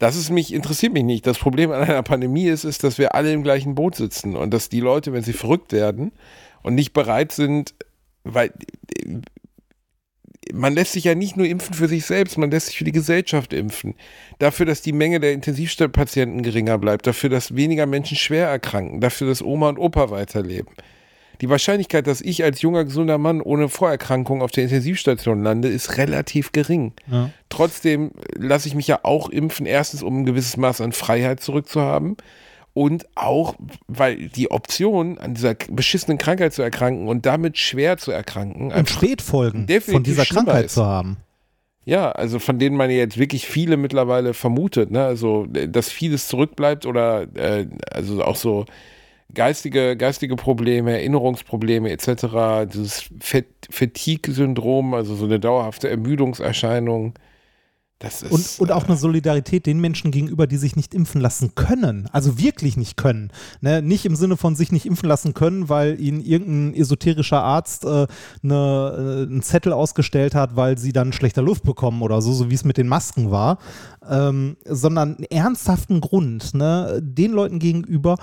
Das ist mich, interessiert mich nicht. Das Problem an einer Pandemie ist, ist, dass wir alle im gleichen Boot sitzen und dass die Leute, wenn sie verrückt werden und nicht bereit sind, weil man lässt sich ja nicht nur impfen für sich selbst, man lässt sich für die Gesellschaft impfen. Dafür, dass die Menge der Intensivpatienten geringer bleibt, dafür, dass weniger Menschen schwer erkranken, dafür, dass Oma und Opa weiterleben. Die Wahrscheinlichkeit, dass ich als junger, gesunder Mann ohne Vorerkrankung auf der Intensivstation lande, ist relativ gering. Ja. Trotzdem lasse ich mich ja auch impfen, erstens, um ein gewisses Maß an Freiheit zurückzuhaben und auch, weil die Option, an dieser beschissenen Krankheit zu erkranken und damit schwer zu erkranken. Und Spätfolgen von dieser Krankheit ist. zu haben. Ja, also von denen man jetzt wirklich viele mittlerweile vermutet, ne? Also, dass vieles zurückbleibt oder äh, also auch so geistige, geistige Probleme, Erinnerungsprobleme etc., dieses Fatigue-Syndrom, also so eine dauerhafte Ermüdungserscheinung. Das ist, und, und auch eine Solidarität den Menschen gegenüber, die sich nicht impfen lassen können. Also wirklich nicht können. Ne? Nicht im Sinne von sich nicht impfen lassen können, weil ihnen irgendein esoterischer Arzt äh, eine, äh, einen Zettel ausgestellt hat, weil sie dann schlechter Luft bekommen oder so, so wie es mit den Masken war. Ähm, sondern einen ernsthaften Grund. Ne? Den Leuten gegenüber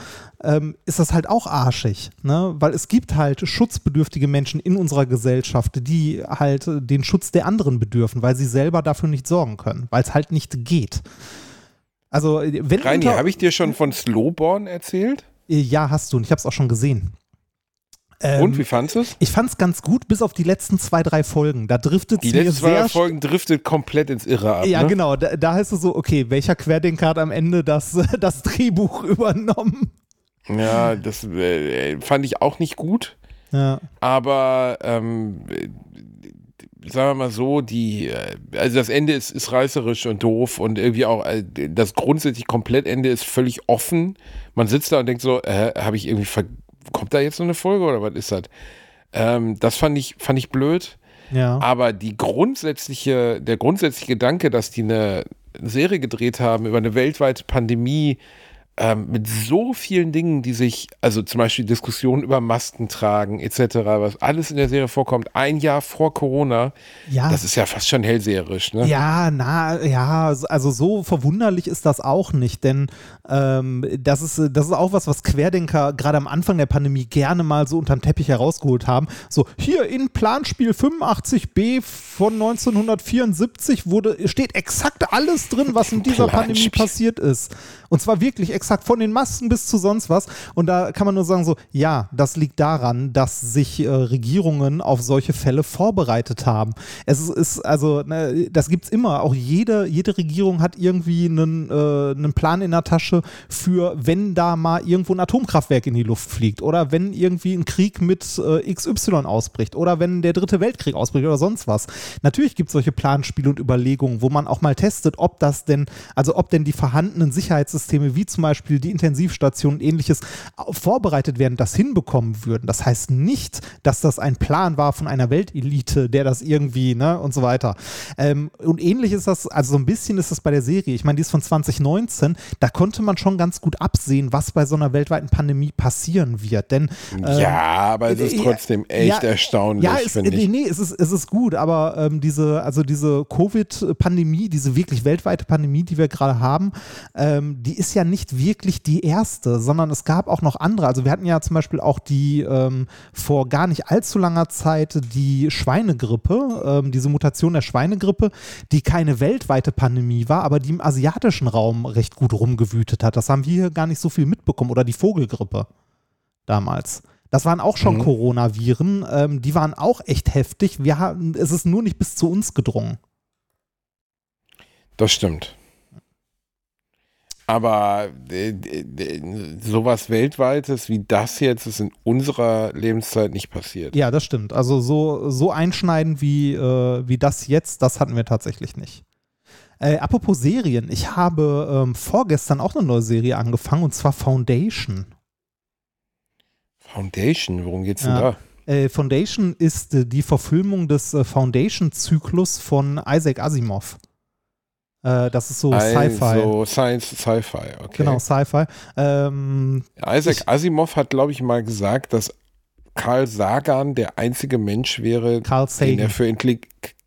ähm, ist das halt auch arschig. Ne? Weil es gibt halt schutzbedürftige Menschen in unserer Gesellschaft, die halt den Schutz der anderen bedürfen, weil sie selber dafür nicht sorgen können können, weil es halt nicht geht. Also, wenn Reini, habe ich dir schon von Slowborn erzählt? Ja, hast du und ich habe es auch schon gesehen. Ähm, und wie fandest du es? Ich fand es ganz gut, bis auf die letzten zwei, drei Folgen. Da driftet Die letzten zwei drei Folgen driftet komplett ins Irre ab. Ja, ne? genau. Da, da heißt es so, okay, welcher Querdenker hat am Ende das, das Drehbuch übernommen? Ja, das äh, fand ich auch nicht gut. Ja. Aber ähm, sagen wir mal so, die, äh, also das Ende ist, ist reißerisch und doof und irgendwie auch äh, das grundsätzlich Komplettende ist völlig offen. Man sitzt da und denkt so, äh, habe ich irgendwie, kommt da jetzt noch eine Folge oder was ist das? Ähm, das fand ich, fand ich blöd. Ja. Aber die grundsätzliche, der grundsätzliche Gedanke, dass die eine Serie gedreht haben über eine weltweite Pandemie, ähm, mit so vielen Dingen, die sich, also zum Beispiel Diskussionen über Masken tragen etc., was alles in der Serie vorkommt, ein Jahr vor Corona, ja. das ist ja fast schon hellseherisch. Ne? Ja, na, ja, also so verwunderlich ist das auch nicht, denn ähm, das, ist, das ist auch was, was Querdenker gerade am Anfang der Pandemie gerne mal so unterm Teppich herausgeholt haben. So, hier in Planspiel 85b von 1974 wurde, steht exakt alles drin, was in dieser Pandemie passiert ist. Und zwar wirklich exakt von den Masken bis zu sonst was. Und da kann man nur sagen, so, ja, das liegt daran, dass sich äh, Regierungen auf solche Fälle vorbereitet haben. Es ist, ist also, ne, das gibt es immer. Auch jede, jede Regierung hat irgendwie einen, äh, einen Plan in der Tasche für, wenn da mal irgendwo ein Atomkraftwerk in die Luft fliegt oder wenn irgendwie ein Krieg mit äh, XY ausbricht oder wenn der dritte Weltkrieg ausbricht oder sonst was. Natürlich gibt es solche Planspiele und Überlegungen, wo man auch mal testet, ob das denn, also ob denn die vorhandenen Sicherheits Sicherheitssysteme wie zum Beispiel die Intensivstation und ähnliches vorbereitet werden, das hinbekommen würden. Das heißt nicht, dass das ein Plan war von einer Weltelite, der das irgendwie, ne, und so weiter. Ähm, und ähnlich ist das, also so ein bisschen ist das bei der Serie. Ich meine, die ist von 2019, da konnte man schon ganz gut absehen, was bei so einer weltweiten Pandemie passieren wird. Denn, ähm, ja, aber es ist äh, trotzdem echt ja, erstaunlich, ja, es, finde ich. Nee, es ist, es ist gut, aber ähm, diese, also diese Covid-Pandemie, diese wirklich weltweite Pandemie, die wir gerade haben, ähm, die ist ja nicht wirklich die erste, sondern es gab auch noch andere. Also wir hatten ja zum Beispiel auch die ähm, vor gar nicht allzu langer Zeit die Schweinegrippe, ähm, diese Mutation der Schweinegrippe, die keine weltweite Pandemie war, aber die im asiatischen Raum recht gut rumgewütet hat. Das haben wir hier gar nicht so viel mitbekommen. Oder die Vogelgrippe damals. Das waren auch schon mhm. Coronaviren, ähm, die waren auch echt heftig. Wir haben, es ist nur nicht bis zu uns gedrungen. Das stimmt. Aber äh, sowas Weltweites wie das jetzt ist in unserer Lebenszeit nicht passiert. Ja, das stimmt. Also so, so einschneidend wie, äh, wie das jetzt, das hatten wir tatsächlich nicht. Äh, apropos Serien, ich habe ähm, vorgestern auch eine neue Serie angefangen und zwar Foundation. Foundation, worum geht's denn ja. da? Äh, Foundation ist äh, die Verfilmung des äh, Foundation-Zyklus von Isaac Asimov. Äh, das ist so also Sci-Fi. So Science, Sci-Fi, okay. Genau, Sci-Fi. Ähm, Isaac ich, Asimov hat, glaube ich, mal gesagt, dass Carl Sagan der einzige Mensch wäre, Carl Sagan. den er für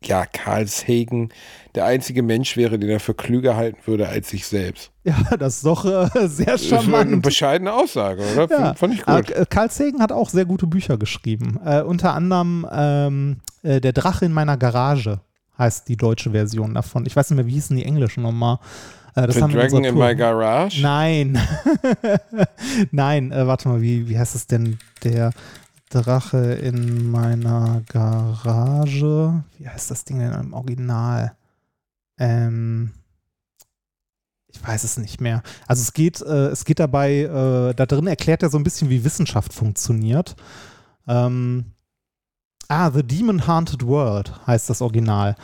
ja, Carl Sagan der einzige Mensch wäre, den er für klüger halten würde als sich selbst. Ja, das ist doch äh, sehr Das ist eine charmant. bescheidene Aussage, oder? Ja. Fand, fand ich gut. Äh, Carl Sagan hat auch sehr gute Bücher geschrieben. Äh, unter anderem ähm, äh, Der Drache in meiner Garage heißt die deutsche Version davon. Ich weiß nicht mehr, wie hießen die englischen nochmal. Äh, das The haben Dragon in my Garage. Nein. Nein, äh, warte mal, wie, wie heißt es denn? Der Drache in meiner Garage. Wie heißt das Ding denn im Original? Ähm, ich weiß es nicht mehr. Also es geht, äh, es geht dabei, äh, da drin erklärt er so ein bisschen, wie Wissenschaft funktioniert. Ähm, ah, The Demon Haunted World heißt das Original.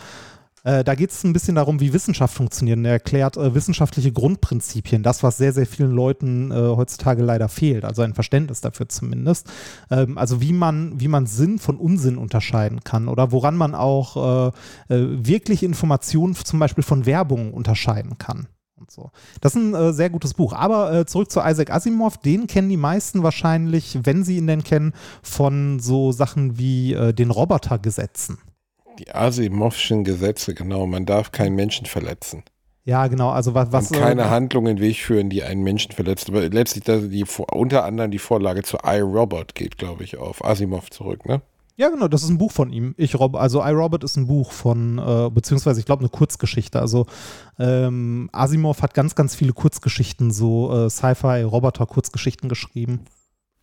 Äh, da geht es ein bisschen darum, wie Wissenschaft funktioniert. Er erklärt äh, wissenschaftliche Grundprinzipien, das, was sehr, sehr vielen Leuten äh, heutzutage leider fehlt, also ein Verständnis dafür zumindest. Ähm, also wie man, wie man Sinn von Unsinn unterscheiden kann oder woran man auch äh, äh, wirkliche Informationen zum Beispiel von Werbung unterscheiden kann. Und so. Das ist ein äh, sehr gutes Buch. Aber äh, zurück zu Isaac Asimov, den kennen die meisten wahrscheinlich, wenn sie ihn denn kennen, von so Sachen wie äh, den Robotergesetzen. Die Asimovschen Gesetze, genau. Man darf keinen Menschen verletzen. Ja, genau. Also was, was und keine äh, Handlungen Weg führen, die einen Menschen verletzt. Aber letztlich da die unter anderem die Vorlage zu iRobot geht, glaube ich, auf Asimov zurück, ne? Ja, genau, das ist ein Buch von ihm. Ich Rob, also iRobot ist ein Buch von, äh, beziehungsweise ich glaube eine Kurzgeschichte. Also ähm, Asimov hat ganz, ganz viele Kurzgeschichten, so äh, Sci-Fi-Roboter-Kurzgeschichten geschrieben.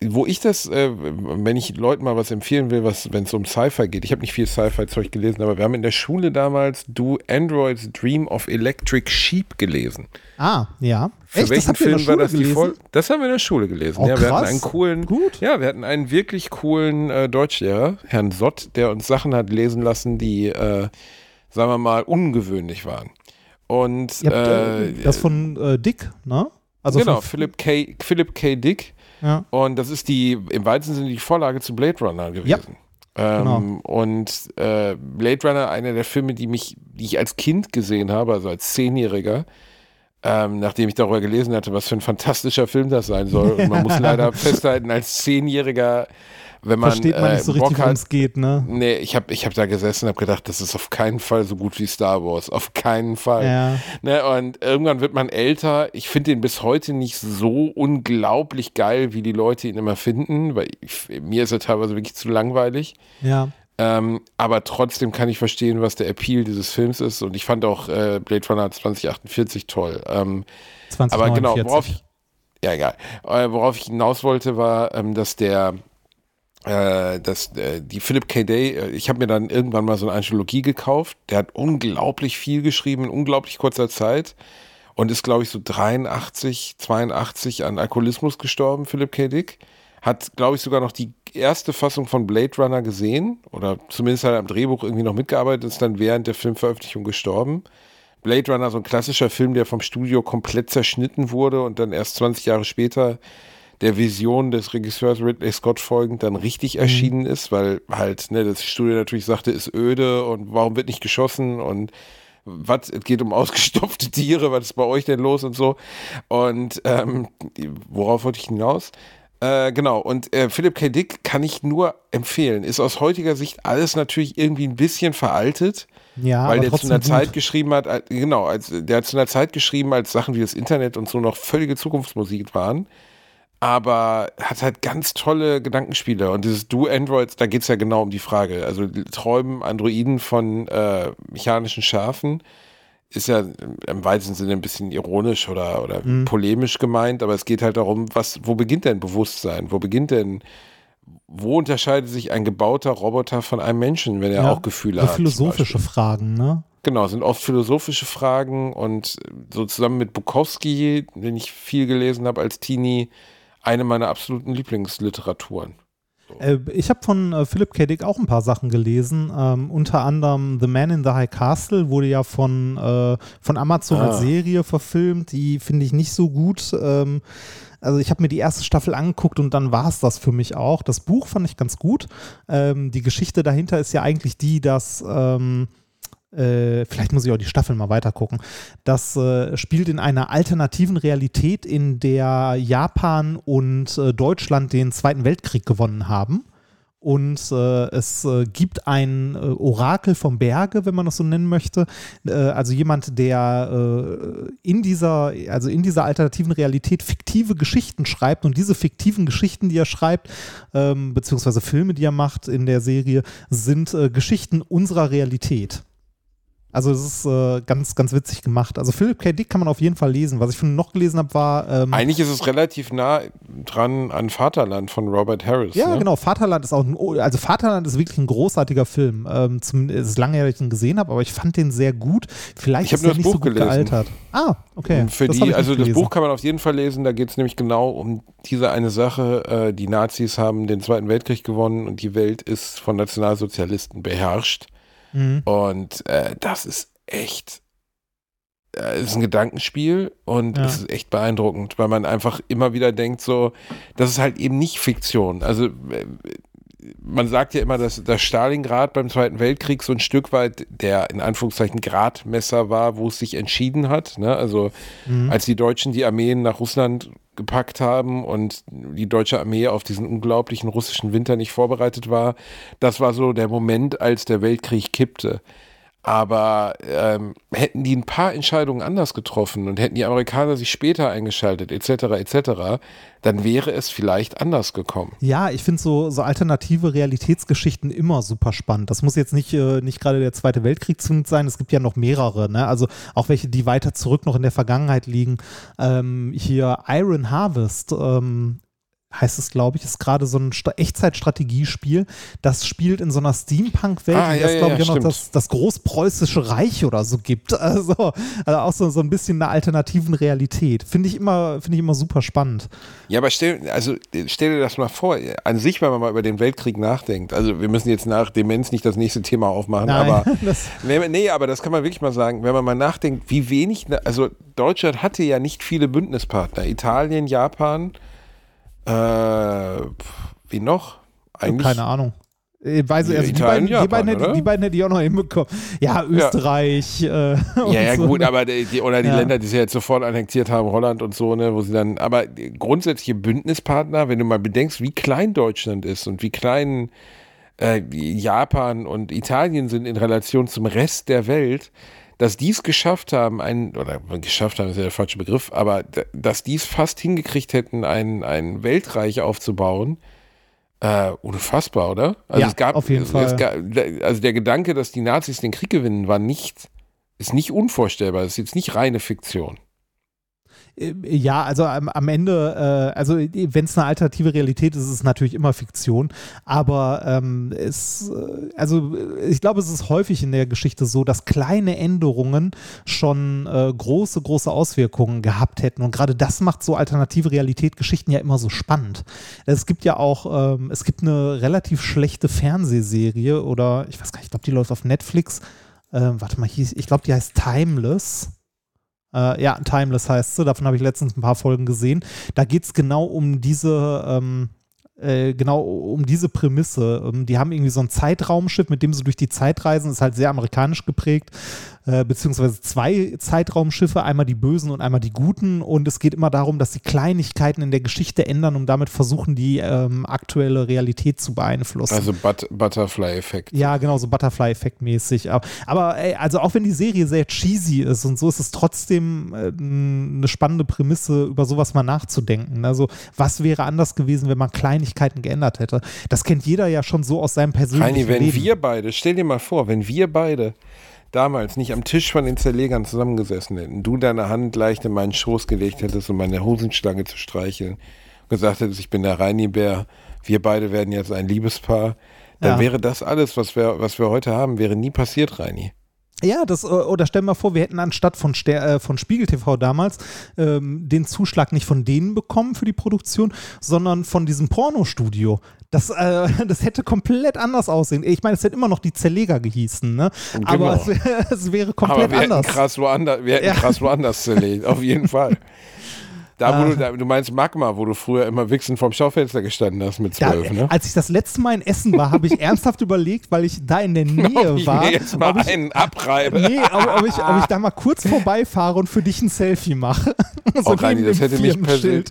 Wo ich das, äh, wenn ich Leuten mal was empfehlen will, was, wenn es um Sci-Fi geht, ich habe nicht viel Sci-Fi-Zeug gelesen, aber wir haben in der Schule damals Do Androids Dream of Electric Sheep gelesen. Ah, ja. Für Echt? Welchen Film war das die gelesen? Voll Das haben wir in der Schule gelesen. Oh, ja, wir krass. hatten einen coolen, Gut. ja, wir hatten einen wirklich coolen äh, Deutschlehrer, Herrn Sott, der uns Sachen hat lesen lassen, die, äh, sagen wir mal, ungewöhnlich waren. Und habt, äh, äh, das von äh, Dick, ne? Also genau, von, Philip K. Philip K. Dick. Ja. Und das ist die, im weitesten Sinne die Vorlage zu Blade Runner gewesen. Ähm, genau. Und äh, Blade Runner, einer der Filme, die mich, die ich als Kind gesehen habe, also als Zehnjähriger, ähm, nachdem ich darüber gelesen hatte, was für ein fantastischer Film das sein soll. Und man muss leider festhalten, als Zehnjähriger, wenn man Versteht man äh, nicht so Bock richtig, worum es geht, ne? Nee, ich habe ich hab da gesessen und habe gedacht, das ist auf keinen Fall so gut wie Star Wars. Auf keinen Fall. Ja. Ne, und irgendwann wird man älter. Ich finde den bis heute nicht so unglaublich geil, wie die Leute ihn immer finden, weil ich, mir ist er teilweise wirklich zu langweilig. Ja. Ähm, aber trotzdem kann ich verstehen, was der Appeal dieses Films ist. Und ich fand auch äh, Blade Runner 2048 toll. Ähm, 2049. aber genau, worauf ich, ja egal, äh, worauf ich hinaus wollte, war, ähm, dass der, äh, dass äh, die Philip K. Day, äh, ich habe mir dann irgendwann mal so eine Anthologie gekauft. Der hat unglaublich viel geschrieben in unglaublich kurzer Zeit und ist, glaube ich, so 83, 82 an Alkoholismus gestorben, Philip K. Dick. Hat, glaube ich, sogar noch die erste Fassung von Blade Runner gesehen oder zumindest hat er am Drehbuch irgendwie noch mitgearbeitet, ist dann während der Filmveröffentlichung gestorben. Blade Runner, so ein klassischer Film, der vom Studio komplett zerschnitten wurde und dann erst 20 Jahre später der Vision des Regisseurs Ridley Scott folgend dann richtig erschienen ist, weil halt ne, das Studio natürlich sagte, ist öde und warum wird nicht geschossen und was, es geht um ausgestopfte Tiere, was ist bei euch denn los und so. Und ähm, worauf wollte ich hinaus? Äh, genau, und äh, Philip K. Dick kann ich nur empfehlen. Ist aus heutiger Sicht alles natürlich irgendwie ein bisschen veraltet Ja, weil der zu einer gut. Zeit geschrieben hat, als- genau, als, der hat zu einer Zeit geschrieben, als Sachen wie das Internet und so noch völlige Zukunftsmusik waren. Aber hat halt ganz tolle Gedankenspiele. Und dieses Do Androids, da geht es ja genau um die Frage. Also träumen Androiden von äh, mechanischen Schafen ist ja im weitesten Sinne ein bisschen ironisch oder, oder Mhm. polemisch gemeint, aber es geht halt darum, was, wo beginnt denn Bewusstsein? Wo beginnt denn, wo unterscheidet sich ein gebauter Roboter von einem Menschen, wenn er Ja, auch Gefühle so hat? philosophische? Fragen, ne? Genau, sind oft philosophische Fragen und so zusammen mit Bukowski, den ich viel gelesen habe als Teenie, eine meiner absoluten Lieblingsliteraturen. Äh, ich habe von äh, Philip K. Dick auch ein paar Sachen gelesen. Ähm, unter anderem The Man in the High Castle wurde ja von, äh, von Amazon Ah. als Serie verfilmt. Die finde ich nicht so gut. Ähm, also ich habe mir die erste Staffel angeguckt und dann war es das für mich auch. Das Buch fand ich ganz gut. Ähm, die Geschichte dahinter ist ja eigentlich die, dass ähm, äh, vielleicht muss ich auch die Staffel mal weitergucken. Das äh, spielt in einer alternativen Realität, in der Japan und äh, Deutschland den Zweiten Weltkrieg gewonnen haben. Und äh, es äh, gibt ein äh, Orakel vom Berge, wenn man das so nennen möchte. Also jemand, der in dieser, also in dieser alternativen Realität fiktive Geschichten schreibt und diese fiktiven Geschichten, die er schreibt, ähm, beziehungsweise Filme, die er macht in der Serie, sind Geschichten unserer Realität. Also es ist äh, ganz, ganz witzig gemacht. Also Philip K. Dick kann man auf jeden Fall lesen. Was ich von noch gelesen habe, war. Ähm, Eigentlich ist es relativ nah dran an Vaterland von Robert Harris. ja, ne? genau. Vaterland ist auch ein, oh, also Vaterland ist wirklich ein großartiger Film. Ähm, zum, es ist lange her, dass ich ihn gesehen habe, aber ich fand den sehr gut. Vielleicht Ich ist er das nicht so Buch gut gelesen. gealtert. Ah, okay. Und für Das die, also das. Buch kann man auf jeden Fall lesen, da geht es nämlich genau um diese eine Sache. Äh, die Nazis haben den Zweiten Weltkrieg gewonnen und die Welt ist von Nationalsozialisten beherrscht. Mhm. Und äh, das ist echt, äh, es ist ein Gedankenspiel und Ja. es ist echt beeindruckend, weil man einfach immer wieder denkt, so, das ist halt eben nicht Fiktion. Also äh, man sagt ja immer, dass, dass Stalingrad beim Zweiten Weltkrieg so ein Stück weit der in Anführungszeichen Gradmesser war, wo es sich entschieden hat. Ne? Also als die Deutschen die Armeen nach Russland gepackt haben und die deutsche Armee auf diesen unglaublichen russischen Winter nicht vorbereitet war, das war so der Moment, als der Weltkrieg kippte. Aber ähm, hätten die ein paar Entscheidungen anders getroffen und hätten die Amerikaner sich später eingeschaltet, etc., etc., dann wäre es vielleicht anders gekommen. Ja, ich finde so, so alternative Realitätsgeschichten immer super spannend. Das muss jetzt nicht, äh, nicht gerade der Zweite Weltkrieg zwingend sein. Es gibt ja noch mehrere, ne? Also auch welche, die weiter zurück noch in der Vergangenheit liegen. Ähm, hier Iron Harvest, ähm, heißt es, glaube ich, ist gerade so ein Echtzeitstrategiespiel. Das spielt in so einer Steampunk-Welt, Ah, in ja, der es, ja, glaube ja, ich, noch das, das Großpreußische Reich oder so gibt. Also, also auch so, so ein bisschen eine alternativen Realität. Finde ich immer, finde ich immer super spannend. Ja, aber stell, also, stell dir das mal vor, an sich, wenn man mal über den Weltkrieg nachdenkt, also wir müssen jetzt nach Demenz nicht das nächste Thema aufmachen, Nein, aber man, nee, aber das kann man wirklich mal sagen, wenn man mal nachdenkt, wie wenig, also Deutschland hatte ja nicht viele Bündnispartner. Italien, Japan, äh, wie noch? Eigentlich. Keine Ahnung. Ich weiß, Ja, also die, beiden, die, Japan, beiden hätte, die beiden hätte ich auch noch hinbekommen. Ja, Österreich. Äh, und Ja, ja, so. gut, aber die, die, oder die Ja. Länder, die sie jetzt sofort annektiert haben, Holland und so, ne, wo sie dann, aber die grundsätzliche Bündnispartner, wenn du mal bedenkst, wie klein Deutschland ist und wie klein äh, Japan und Italien sind in Relation zum Rest der Welt, dass die es geschafft haben, ein, oder geschafft haben ist ja der falsche Begriff, aber dass die es fast hingekriegt hätten, ein, ein Weltreich aufzubauen, äh, unfassbar, oder? Also Ja, es gab, auf jeden es, Fall. Es gab, also der Gedanke, dass die Nazis den Krieg gewinnen, war nicht, ist nicht unvorstellbar. Das ist jetzt nicht reine Fiktion. Äh, Ja, also am, am Ende, äh, also wenn es eine alternative Realität ist, ist es natürlich immer Fiktion. Aber ähm, es, äh, also äh, ich glaube, es ist häufig in der Geschichte so, dass kleine Änderungen schon äh, große, große Auswirkungen gehabt hätten. Und gerade das macht so alternative Realität Geschichten ja immer so spannend. Es gibt ja auch, ähm, es gibt eine relativ schlechte Fernsehserie oder ich weiß gar nicht, ich glaube, die läuft auf Netflix. Äh, warte mal, ich glaube, die heißt Timeless. Äh, ja, Timeless heißt sie. Davon habe ich letztens ein paar Folgen gesehen. Da geht es genau um diese, ähm, äh, genau um diese Prämisse. Ähm, die haben irgendwie so ein Zeitraumschiff, mit dem sie durch die Zeit reisen. Ist halt sehr amerikanisch geprägt. Äh, beziehungsweise zwei Zeitraumschiffe, einmal die Bösen und einmal die Guten. Und es geht immer darum, dass sie Kleinigkeiten in der Geschichte ändern und damit versuchen, die ähm, aktuelle Realität zu beeinflussen. Also But Butterfly-Effekt. Ja, genau, so Butterfly-Effekt mäßig. Aber, aber ey, also auch wenn die Serie sehr cheesy ist und so, ist es trotzdem äh, eine spannende Prämisse, über sowas mal nachzudenken. Also, was wäre anders gewesen, wenn man Kleinigkeiten geändert hätte? Das kennt jeder ja schon so aus seinem persönlichen Reini, wenn Leben. wir beide, stell dir mal vor, wenn wir beide damals nicht am Tisch von den Zerlegern zusammengesessen hätten, du deine Hand leicht in meinen Schoß gelegt hättest, um meine Hosenstange zu streicheln, und gesagt hättest, ich bin der Reini-Bär, wir beide werden jetzt ein Liebespaar, dann Ja. wäre das alles, was wir, was wir heute haben, wäre nie passiert, Reini. Ja, das, äh, oder stell mal vor, wir hätten anstatt von, Ster äh, von Spiegel TV damals ähm, den Zuschlag nicht von denen bekommen für die Produktion, sondern von diesem Pornostudio. Das, äh, das hätte komplett anders aussehen. Ich meine, es hätte immer noch die Zerleger gehießen, ne? Genau. Aber es, es wäre komplett Aber wir hätten anders. krass woanders, wir hätten Ja. krass woanders zerlegt, auf jeden Fall. Da, wo du, da, du meinst Magma, wo du früher immer wichsend vorm Schaufenster gestanden hast mit zwölf, ne? Als ich das letzte Mal in Essen war, habe ich ernsthaft überlegt, weil ich da in der Nähe Ob ich war. mir jetzt mal ob ich, einen abreibe. nee, ob, ob, ich, ob ich da mal kurz vorbeifahre und für dich ein Selfie mache. so Auch Reini, neben das hätte mich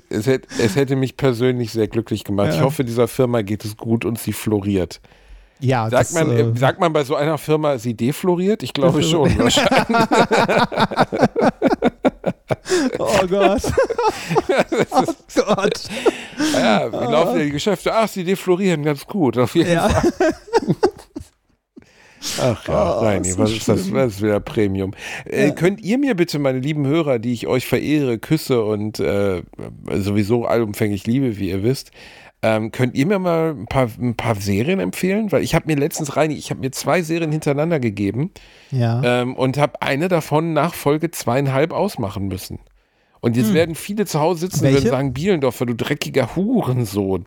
es hätte, es hätte mich persönlich sehr glücklich gemacht. Ich Ja. hoffe, dieser Firma geht es gut und sie floriert. Ja, Sagt das, man, äh, äh, sagt man bei so einer Firma, sie defloriert? Ich glaube schon. wahrscheinlich. oh Gott. oh Gott. ja, wie laufen denn die Geschäfte? Ach, sie deflorieren ganz gut. Auf jeden Ja. Fall. Ach ja, Oh, Reini, ist was ist das? Was ist wieder Premium? Äh, Könnt ihr mir bitte, meine lieben Hörer, die ich euch verehre, küsse und äh, sowieso allumfänglich liebe, wie ihr wisst, ähm, könnt ihr mir mal ein paar, ein paar Serien empfehlen? Weil ich habe mir letztens, Reini, ich habe mir zwei Serien hintereinander gegeben Ja. ähm, und habe eine davon nach Folge zweieinhalb ausmachen müssen. Und jetzt werden viele zu Hause sitzen und Hm. Welche? sagen, Bielendorfer, du dreckiger Hurensohn.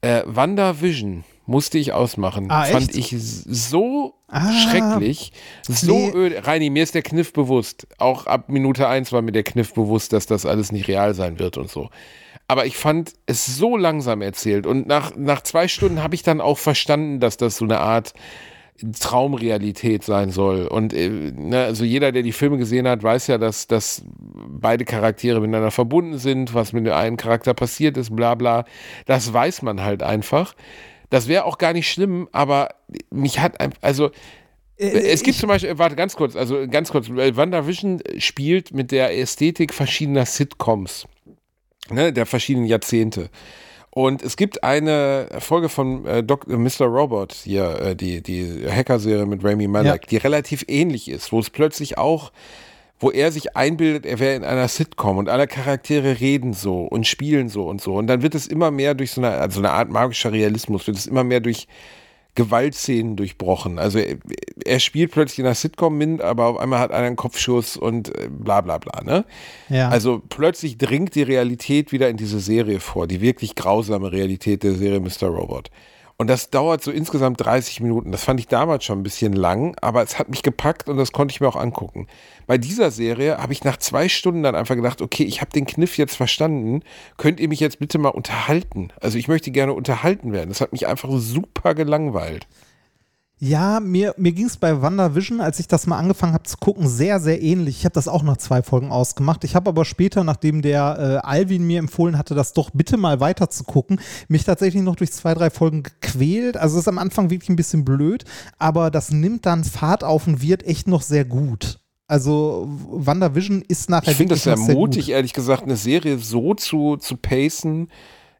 Äh, WandaVision musste ich ausmachen. Ah, Fand ich so Ah. schrecklich, so Nee. öde. Reini, mir ist der Kniff bewusst. Auch ab Minute eins war mir der Kniff bewusst, dass das alles nicht real sein wird und so. Aber ich fand es so langsam erzählt. Und nach, nach zwei Stunden habe ich dann auch verstanden, dass das so eine Art Traumrealität sein soll. Und äh, ne, also jeder, der die Filme gesehen hat, weiß ja, dass, dass beide Charaktere miteinander verbunden sind, was mit dem einen Charakter passiert ist, bla bla. Das weiß man halt einfach. Das wäre auch gar nicht schlimm, aber mich hat einfach, also es gibt zum Beispiel, warte ganz kurz, also ganz kurz, äh, WandaVision spielt mit der Ästhetik verschiedener Sitcoms, ne, der verschiedenen Jahrzehnte. Und es gibt eine Folge von äh, Doc, äh, Mr. Robot hier, äh, die, die Hacker-Serie mit Rami Malek, die relativ ähnlich ist, wo es plötzlich auch, wo er sich einbildet, er wäre in einer Sitcom und alle Charaktere reden so und spielen so und so. Und dann wird es immer mehr durch so eine, also eine Art magischer Realismus, wird es immer mehr durch Gewaltszenen durchbrochen. Also er, er spielt plötzlich in einer Sitcom mit, aber auf einmal hat einer einen Kopfschuss und äh, bla bla bla. Ne? ja. Also plötzlich dringt die Realität wieder in diese Serie vor, die wirklich grausame Realität der Serie Mr. Robot. Und das dauert so insgesamt 30 Minuten. Das fand ich damals schon ein bisschen lang, aber es hat mich gepackt und das konnte ich mir auch angucken. Bei dieser Serie habe ich nach zwei Stunden dann einfach gedacht, okay, ich habe den Kniff jetzt verstanden. Könnt ihr mich jetzt bitte mal unterhalten? Also ich möchte gerne unterhalten werden. Das hat mich einfach super gelangweilt. Ja, mir, mir ging es bei WandaVision, als ich das mal angefangen habe zu gucken, sehr, sehr ähnlich. Ich habe das auch nach zwei Folgen ausgemacht. Ich habe aber später, nachdem der äh, Alvin mir empfohlen hatte, das doch bitte mal weiter zu gucken, mich tatsächlich noch durch zwei, drei Folgen gequält. Also es ist am Anfang wirklich ein bisschen blöd, aber das nimmt dann Fahrt auf und wird echt noch sehr gut. Also WandaVision ist nachher Ich finde das wirklich sehr mutig, ehrlich gesagt, eine Serie so zu, zu pacen,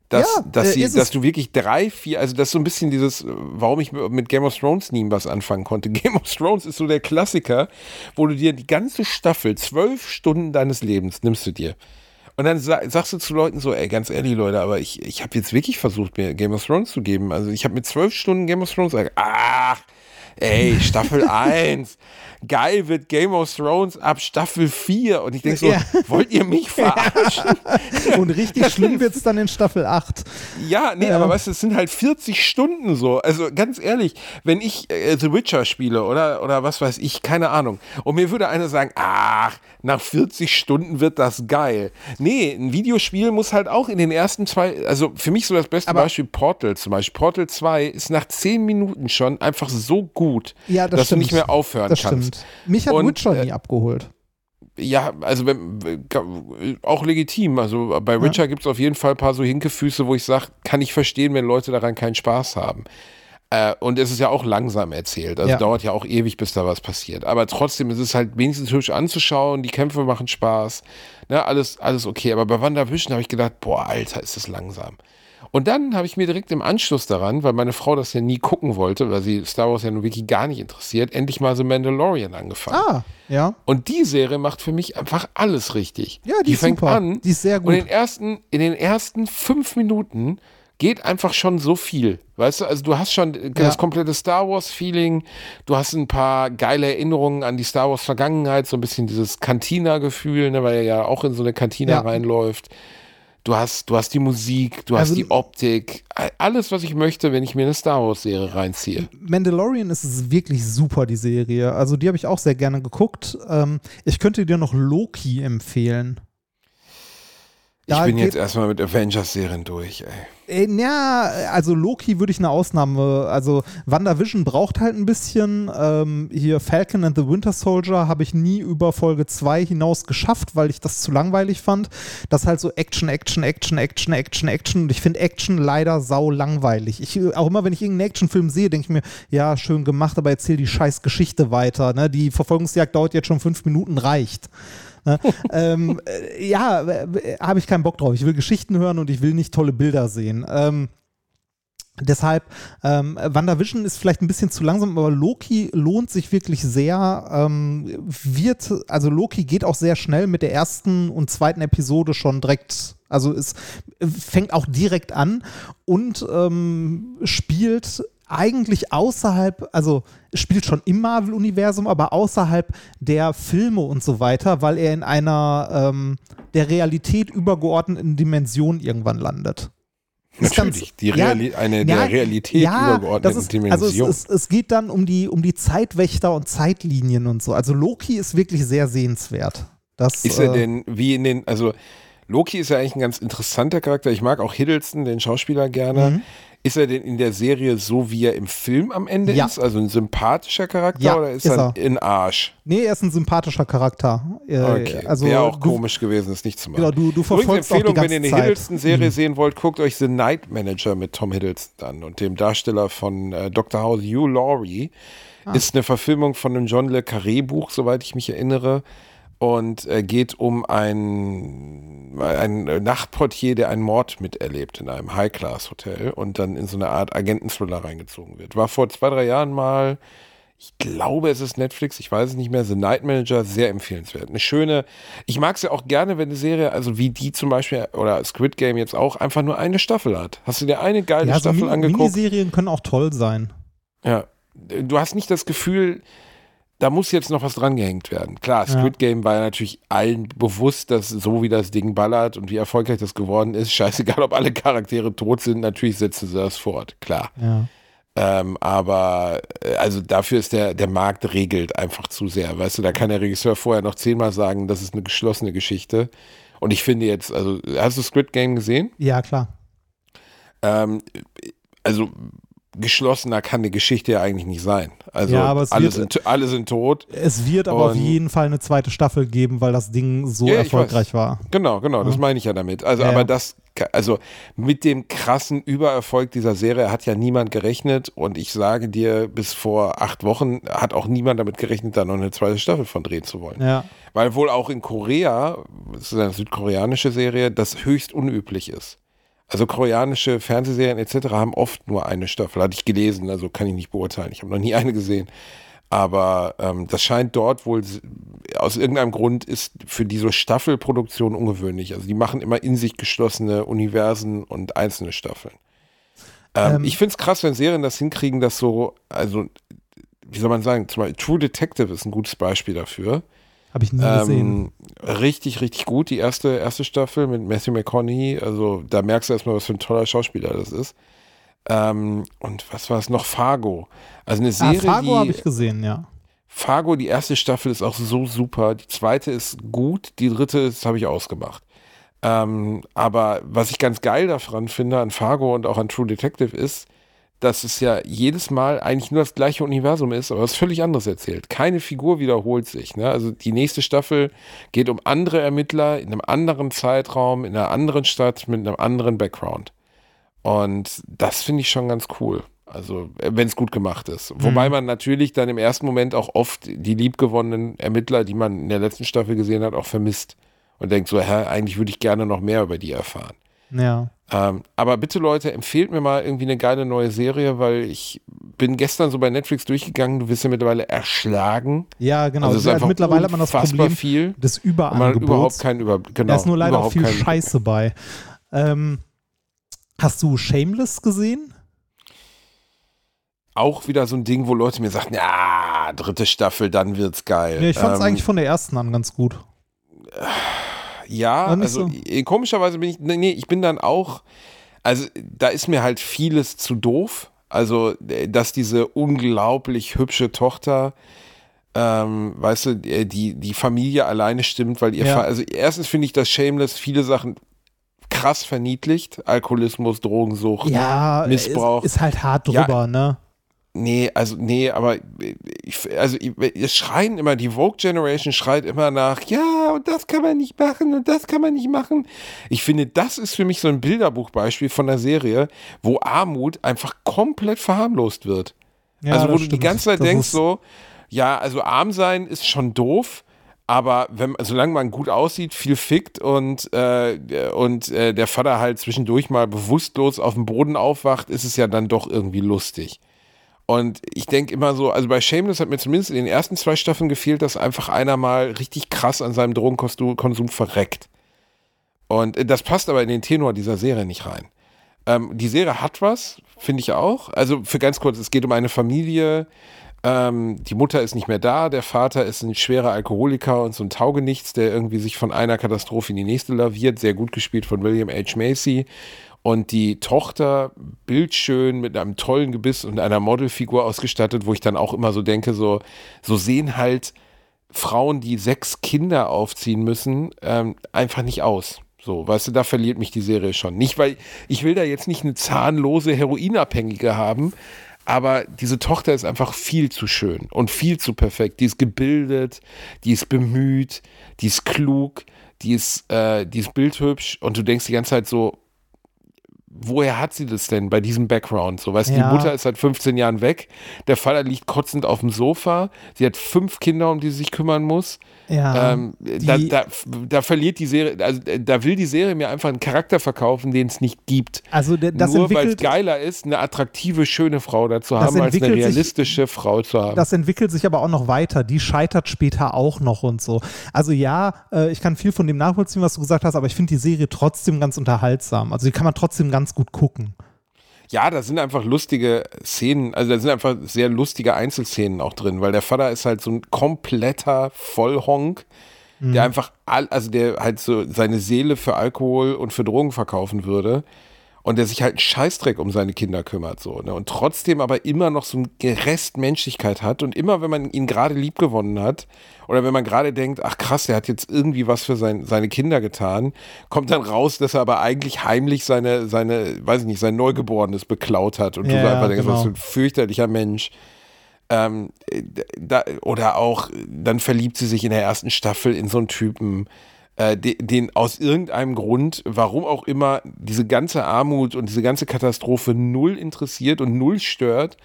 dass, Ja, dass, äh, sie, dass du wirklich drei, vier, also das ist so ein bisschen dieses, warum ich mit Game of Thrones nie was anfangen konnte. Game of Thrones ist so der Klassiker, wo du dir die ganze Staffel, zwölf Stunden deines Lebens nimmst du dir. Und dann sa sagst du zu Leuten so, ey, ganz ehrlich, Leute, aber ich, ich habe jetzt wirklich versucht, mir Game of Thrones zu geben. Also ich habe mit zwölf Stunden Game of Thrones gesagt, ach, ey, Staffel 1, geil wird Game of Thrones ab Staffel 4. Und ich denke so, Ja. wollt ihr mich verarschen? Und richtig schlimm wird es dann in Staffel 8. Ja, nee, Ja. aber weißt du, es sind halt 40 Stunden so. Also ganz ehrlich, wenn ich äh, The Witcher spiele oder, oder was weiß ich, keine Ahnung, und mir würde einer sagen, ach, nach 40 Stunden wird das geil. Nee, ein Videospiel muss halt auch in den ersten zwei, also für mich so das beste Aber- Beispiel Portal zum Beispiel. Portal 2 ist nach 10 Minuten schon einfach so gut, Ja, das dass stimmt. du nicht mehr aufhören Das kannst. stimmt. Mich hat Und, Witcher äh, nie abgeholt. Ja, also wenn, auch legitim. Also bei Witcher gibt es auf jeden Fall ein paar so Hinkefüße, wo ich sage, kann ich verstehen, wenn Leute daran keinen Spaß haben. Äh, und es ist ja auch langsam erzählt. Also Ja. dauert ja auch ewig, bis da was passiert. Aber trotzdem ist es halt wenigstens hübsch anzuschauen, die Kämpfe machen Spaß. Ne, alles, alles okay. Aber bei WandaVision habe ich gedacht, boah, Alter, ist das langsam. Und dann habe ich mir direkt im Anschluss daran, weil meine Frau das ja nie gucken wollte, weil sie Star Wars ja nun wirklich gar nicht interessiert, endlich mal so Mandalorian angefangen. Ah, ja. Und die Serie macht für mich einfach alles richtig. Ja, die ist fängt super. an. Die ist sehr Und in gut. den ersten, in den ersten fünf Minuten geht einfach schon so viel. Weißt du, also du hast schon das komplette Star Wars-Feeling, du hast ein paar geile Erinnerungen an die Star Wars-Vergangenheit, so ein bisschen dieses Cantina-Gefühl, ne, weil er ja auch in so eine Cantina Ja. reinläuft. Du hast, du hast die Musik, du Also- hast die Optik, alles, was ich möchte, wenn ich mir eine Star Wars-Serie reinziehe. Mandalorian ist wirklich super, die Serie. Also die habe ich auch sehr gerne geguckt. Ähm, ich könnte dir noch Loki empfehlen. Ich bin jetzt erstmal mit Avengers-Serien durch, ey. Äh, ja, also Loki würde ich eine Ausnahme. Also WandaVision braucht halt ein bisschen. Ähm, hier Falcon and the Winter Soldier habe ich nie über Folge 2 hinaus geschafft, weil ich das zu langweilig fand. Das ist halt so Action, Action, Action, Action, Action, Action. Und ich finde Action leider sau langweilig. Ich, auch immer, wenn ich irgendeinen Actionfilm sehe, denke ich mir, ja, schön gemacht, aber erzähl die scheiß Geschichte weiter. Ne? Die Verfolgungsjagd dauert jetzt schon fünf Minuten, reicht. Ne? ähm, äh, ja, habe ich keinen Bock drauf. Ich will Geschichten hören und ich will nicht tolle Bilder sehen. Ähm, Deshalb, ähm, WandaVision ist vielleicht ein bisschen zu langsam, aber Loki lohnt sich wirklich sehr. Ähm, wird, also Loki geht auch sehr schnell mit der ersten und zweiten Episode schon direkt, also es fängt auch direkt an und ähm, spielt eigentlich außerhalb, also spielt schon im Marvel-Universum, aber außerhalb der Filme und so weiter, weil er in einer ähm, der Realität übergeordneten Dimension irgendwann landet. Natürlich, die Reali ja, eine der Realität ja, übergeordneten ist, Dimension. Also es, es, es, geht dann um die, um die Zeitwächter und Zeitlinien und so. Also Loki ist wirklich sehr sehenswert. Das, ist er äh, denn, wie in den, also Loki ist ja eigentlich ein ganz interessanter Charakter. Ich mag auch Hiddleston, den Schauspieler, gerne. Mhm. Ist er denn in der Serie so, wie er im Film am Ende ja. ist? Also ein sympathischer Charakter ja, oder ist, ist er in Arsch? Nee, er ist ein sympathischer Charakter. Äh, okay. Also, Wäre auch du, komisch gewesen, es nicht zu machen. Genau, du, du verfolgst Übrigens Empfehlung, wenn ihr eine Hiddleston-Serie mhm. sehen wollt, guckt euch The Night Manager mit Tom Hiddleston an und dem Darsteller von äh, Dr. House, Hugh Laurie. Ah. Ist eine Verfilmung von einem John Le Carré-Buch, soweit ich mich erinnere und äh, geht um ein, ein Nachtportier, der einen Mord miterlebt in einem High-Class-Hotel und dann in so eine Art Agenten-Thriller reingezogen wird. War vor zwei, drei Jahren mal, ich glaube, es ist Netflix, ich weiß es nicht mehr, The Night Manager, sehr empfehlenswert. Eine schöne, ich mag es ja auch gerne, wenn eine Serie, also wie die zum Beispiel, oder Squid Game jetzt auch, einfach nur eine Staffel hat. Hast du dir eine geile ja, Staffel so angeguckt? Miniserien können auch toll sein. Ja, du hast nicht das Gefühl, da muss jetzt noch was dran gehängt werden. Klar, Squid. Game war ja natürlich allen bewusst, dass so wie das Ding ballert und wie erfolgreich das geworden ist, scheißegal, ob alle Charaktere tot sind, natürlich setzen sie das fort, klar. Ja. Ähm, aber äh, also dafür ist der, der Markt regelt einfach zu sehr. Weißt du, da kann der Regisseur vorher noch zehnmal sagen, das ist eine geschlossene Geschichte. Und ich finde jetzt, also, hast du Squid Game gesehen? Ja, klar. Ähm, also geschlossener kann die Geschichte ja eigentlich nicht sein. Also ja, alle, wird, sind, alle sind tot. Es wird aber auf jeden Fall eine zweite Staffel geben, weil das Ding so ja, erfolgreich war. Genau, genau, das meine ich ja damit. Also, ja, aber das, also mit dem krassen Übererfolg dieser Serie hat ja niemand gerechnet und ich sage dir, bis vor acht Wochen hat auch niemand damit gerechnet, da noch eine zweite Staffel von drehen zu wollen. Ja. Weil wohl auch in Korea, das ist eine südkoreanische Serie, das höchst unüblich ist. Also koreanische Fernsehserien etc. haben oft nur eine Staffel, hatte ich gelesen, also kann ich nicht beurteilen. Ich habe noch nie eine gesehen. Aber ähm, das scheint dort wohl, aus irgendeinem Grund ist für diese Staffelproduktion ungewöhnlich. Also die machen immer in sich geschlossene Universen und einzelne Staffeln. Ähm, ähm, ich finde es krass, wenn Serien das hinkriegen, dass so, also, wie soll man sagen, zum Beispiel True Detective ist ein gutes Beispiel dafür. Habe ich nie ähm, gesehen. Richtig, richtig gut. Die erste, erste Staffel mit Matthew McConaughey. Also da merkst du erstmal, was für ein toller Schauspieler das ist. Ähm, und was war es noch? Fargo. Also eine ah, Serie. Ah, Fargo habe ich gesehen, ja. Fargo, die erste Staffel ist auch so super. Die zweite ist gut. Die dritte, das habe ich ausgemacht. Ähm, aber was ich ganz geil daran finde an Fargo und auch an True Detective ist, dass es ja jedes Mal eigentlich nur das gleiche Universum ist, aber was völlig anderes erzählt. Keine Figur wiederholt sich. Ne? Also die nächste Staffel geht um andere Ermittler in einem anderen Zeitraum, in einer anderen Stadt mit einem anderen Background. Und das finde ich schon ganz cool. Also, wenn es gut gemacht ist. Mhm. Wobei man natürlich dann im ersten Moment auch oft die liebgewonnenen Ermittler, die man in der letzten Staffel gesehen hat, auch vermisst. Und denkt so, hä, eigentlich würde ich gerne noch mehr über die erfahren. Ja. Ähm, aber bitte Leute, empfehlt mir mal irgendwie eine geile neue Serie, weil ich bin gestern so bei Netflix durchgegangen, du wirst ja mittlerweile erschlagen. Ja, genau. Also, also mittlerweile hat man das Problem viel, des Überangebots. Man überhaupt keinen Über genau, Da ist nur leider auch viel Scheiße bei. Ähm, hast du Shameless gesehen? Auch wieder so ein Ding, wo Leute mir sagen, ja, dritte Staffel, dann wird's geil. Ja, ich fand es ähm, eigentlich von der ersten an ganz gut. Äh, ja, also so. Komischerweise bin ich, nee, ich bin dann auch, also da ist mir halt vieles zu doof. Also, dass diese unglaublich hübsche Tochter, ähm, weißt du, die, die Familie alleine stimmt, weil ihr, ja. also erstens finde ich das Shameless viele Sachen krass verniedlicht. Alkoholismus, Drogensucht, Ja, Missbrauch. Ist, ist halt hart Ja. drüber, ne? Nee, also nee, aber ich, also es schreien immer, die Vogue Generation schreit immer nach, ja, und das kann man nicht machen und das kann man nicht machen. Ich finde, das ist für mich so ein Bilderbuchbeispiel von der Serie, wo Armut einfach komplett verharmlost wird. Ja, also wo du die stimmt. ganze Zeit Das denkst so, ja, also arm sein ist schon doof, aber wenn, solange man gut aussieht, viel fickt und, äh, und äh, der Vater halt zwischendurch mal bewusstlos auf dem Boden aufwacht, ist es ja dann doch irgendwie lustig. Und ich denke immer so, also bei Shameless hat mir zumindest in den ersten zwei Staffeln gefehlt, dass einfach einer mal richtig krass an seinem Drogenkonsum verreckt. Und äh, das passt aber in den Tenor dieser Serie nicht rein. Ähm, die Serie hat was, finde ich auch. Also für ganz kurz, es geht um eine Familie. Ähm, die Mutter ist nicht mehr da, der Vater ist ein schwerer Alkoholiker und so ein Taugenichts, der irgendwie sich von einer Katastrophe in die nächste laviert. Sehr gut gespielt von William H. Macy. Und die Tochter, bildschön, mit einem tollen Gebiss und einer Modelfigur ausgestattet, wo ich dann auch immer so denke, so, so sehen halt Frauen, die sechs Kinder aufziehen müssen, ähm, einfach nicht aus. So, weißt du, da verliert mich die Serie schon. Nicht, weil ich will da jetzt nicht eine zahnlose Heroinabhängige haben, aber diese Tochter ist einfach viel zu schön und viel zu perfekt. Die ist gebildet, die ist bemüht, die ist klug, die ist, äh, die ist bildhübsch und du denkst die ganze Zeit so, woher hat sie das denn bei diesem Background? So, weißt du, Ja. die Mutter ist seit 15 Jahren weg, der Vater liegt kotzend auf dem Sofa, sie hat fünf Kinder, um die sie sich kümmern muss. Ja. Ähm, da, da, da verliert die Serie, also äh, da will die Serie mir einfach einen Charakter verkaufen, den es nicht gibt. also das Nur weil es geiler ist, eine attraktive, schöne Frau dazu haben, als eine entwickelt sich- realistische Frau zu haben. das entwickelt sich aber auch noch weiter. Die scheitert später auch noch und so. Also ja, äh, ich kann viel von dem nachvollziehen, was du gesagt hast, aber ich finde die Serie trotzdem ganz unterhaltsam. Also die kann man trotzdem ganz gut gucken. Ja, da sind einfach lustige Szenen, also da sind einfach sehr lustige Einzelszenen auch drin, weil der Vater ist halt so ein kompletter Vollhonk, der einfach all, also der halt so seine Seele für Alkohol und für Drogen verkaufen würde und der sich halt einen Scheißdreck um seine Kinder kümmert so, ne? Und trotzdem aber immer noch so ein Rest Menschlichkeit hat und immer wenn man ihn gerade lieb gewonnen hat oder wenn man gerade denkt, ach krass, der hat jetzt irgendwie was für sein, seine Kinder getan, kommt dann raus, dass er aber eigentlich heimlich seine, seine, weiß ich nicht, sein Neugeborenes beklaut hat und du Ja, so einfach denkst, genau. was für ein fürchterlicher Mensch. Ähm, da, oder auch, dann verliebt sie sich in der ersten Staffel in so einen Typen, äh, den, den aus irgendeinem Grund, warum auch immer, diese ganze Armut und diese ganze Katastrophe null interessiert und null stört.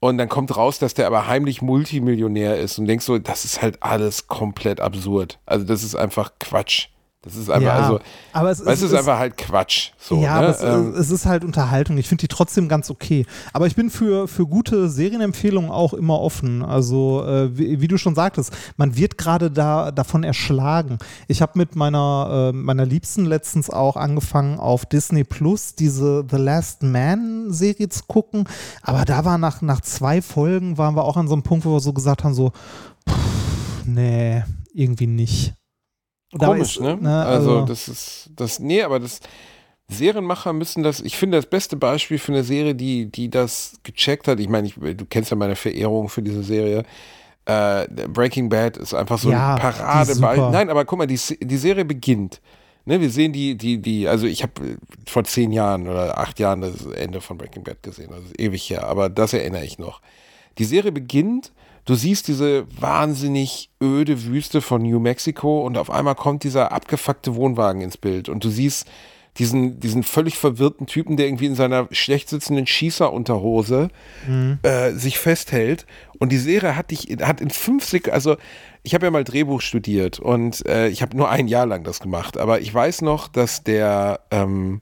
Und dann kommt raus, dass der aber heimlich Multimillionär ist und denkst so, das ist halt alles komplett absurd. Also das ist einfach Quatsch. Das ist einfach, Ja, also, aber es weißt ist- es ist einfach halt Quatsch. So, ja, ne? aber es, Ähm, es ist halt Unterhaltung. Ich finde die trotzdem ganz okay. Aber ich bin für, für gute Serienempfehlungen auch immer offen. Also, äh, wie, wie du schon sagtest, man wird gerade da davon erschlagen. Ich habe mit meiner, äh, meiner Liebsten letztens auch angefangen, auf Disney Plus diese The Last Man-Serie zu gucken. Aber da war nach, nach zwei Folgen, waren wir auch an so einem Punkt, wo wir so gesagt haben: so, pff, nee, irgendwie nicht. Komisch, ist, ne? also, Also, das ist, das, nee, aber das, Serienmacher müssen das, ich finde das beste Beispiel für eine Serie, die, die das gecheckt hat. Ich meine, ich, du kennst ja meine Verehrung für diese Serie. Äh, Breaking Bad ist einfach so Ja, ein Paradebeispiel. Nein, aber guck mal, die, die Serie beginnt. Ne, wir sehen die, die, die, also ich habe vor zehn Jahren oder acht Jahren das Ende von Breaking Bad gesehen, das ist ewig her, aber das erinnere ich noch. Die Serie beginnt, du siehst diese wahnsinnig öde Wüste von New Mexico und auf einmal kommt dieser abgefuckte Wohnwagen ins Bild. Und du siehst diesen, diesen völlig verwirrten Typen, der irgendwie in seiner schlecht sitzenden Schießerunterhose äh, sich festhält. Und die Serie hat dich, hat in fünf Sekunden, also ich habe ja mal Drehbuch studiert und äh, ich habe nur ein Jahr lang das gemacht, aber ich weiß noch, dass der, ähm,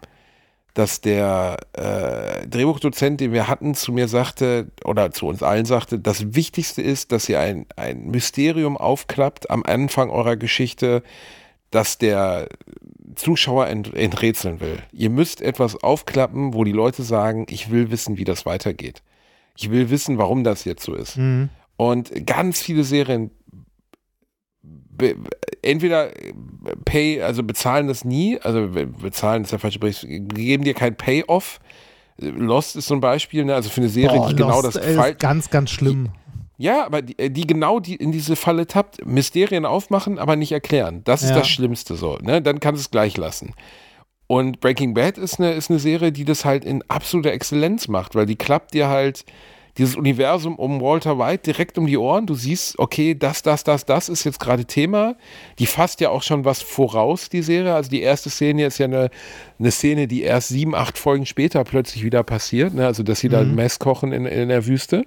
dass der äh, Drehbuchdozent, den wir hatten, zu mir sagte, oder zu uns allen sagte, das Wichtigste ist, dass ihr ein, ein Mysterium aufklappt am Anfang eurer Geschichte, dass der Zuschauer ent, enträtseln will. Ihr müsst etwas aufklappen, wo die Leute sagen, ich will wissen, wie das weitergeht. Ich will wissen, warum das jetzt so ist. Mhm. Und ganz viele Serien entweder pay, also bezahlen das nie, also be- bezahlen ist der falsche Begriff, geben dir kein Payoff. Lost ist so ein Beispiel, ne? also für eine Serie, Boah, die genau das Fall, ist ganz, ganz schlimm. ja, aber die, die genau die in diese Falle tappt, Mysterien aufmachen, aber nicht erklären. Das ist Ja. das Schlimmste so. Ne? Dann kannst du es gleich lassen. Und Breaking Bad ist eine, ist eine Serie, die das halt in absoluter Exzellenz macht, weil die klappt dir halt dieses Universum um Walter White direkt um die Ohren. Du siehst, okay, das, das, das, das ist jetzt gerade Thema. Die fasst ja auch schon was voraus, die Serie. Also die erste Szene ist ja eine, eine Szene, die erst sieben, acht Folgen später plötzlich wieder passiert. Ne? Also, dass sie mhm. da ein Mess kochen in, in der Wüste.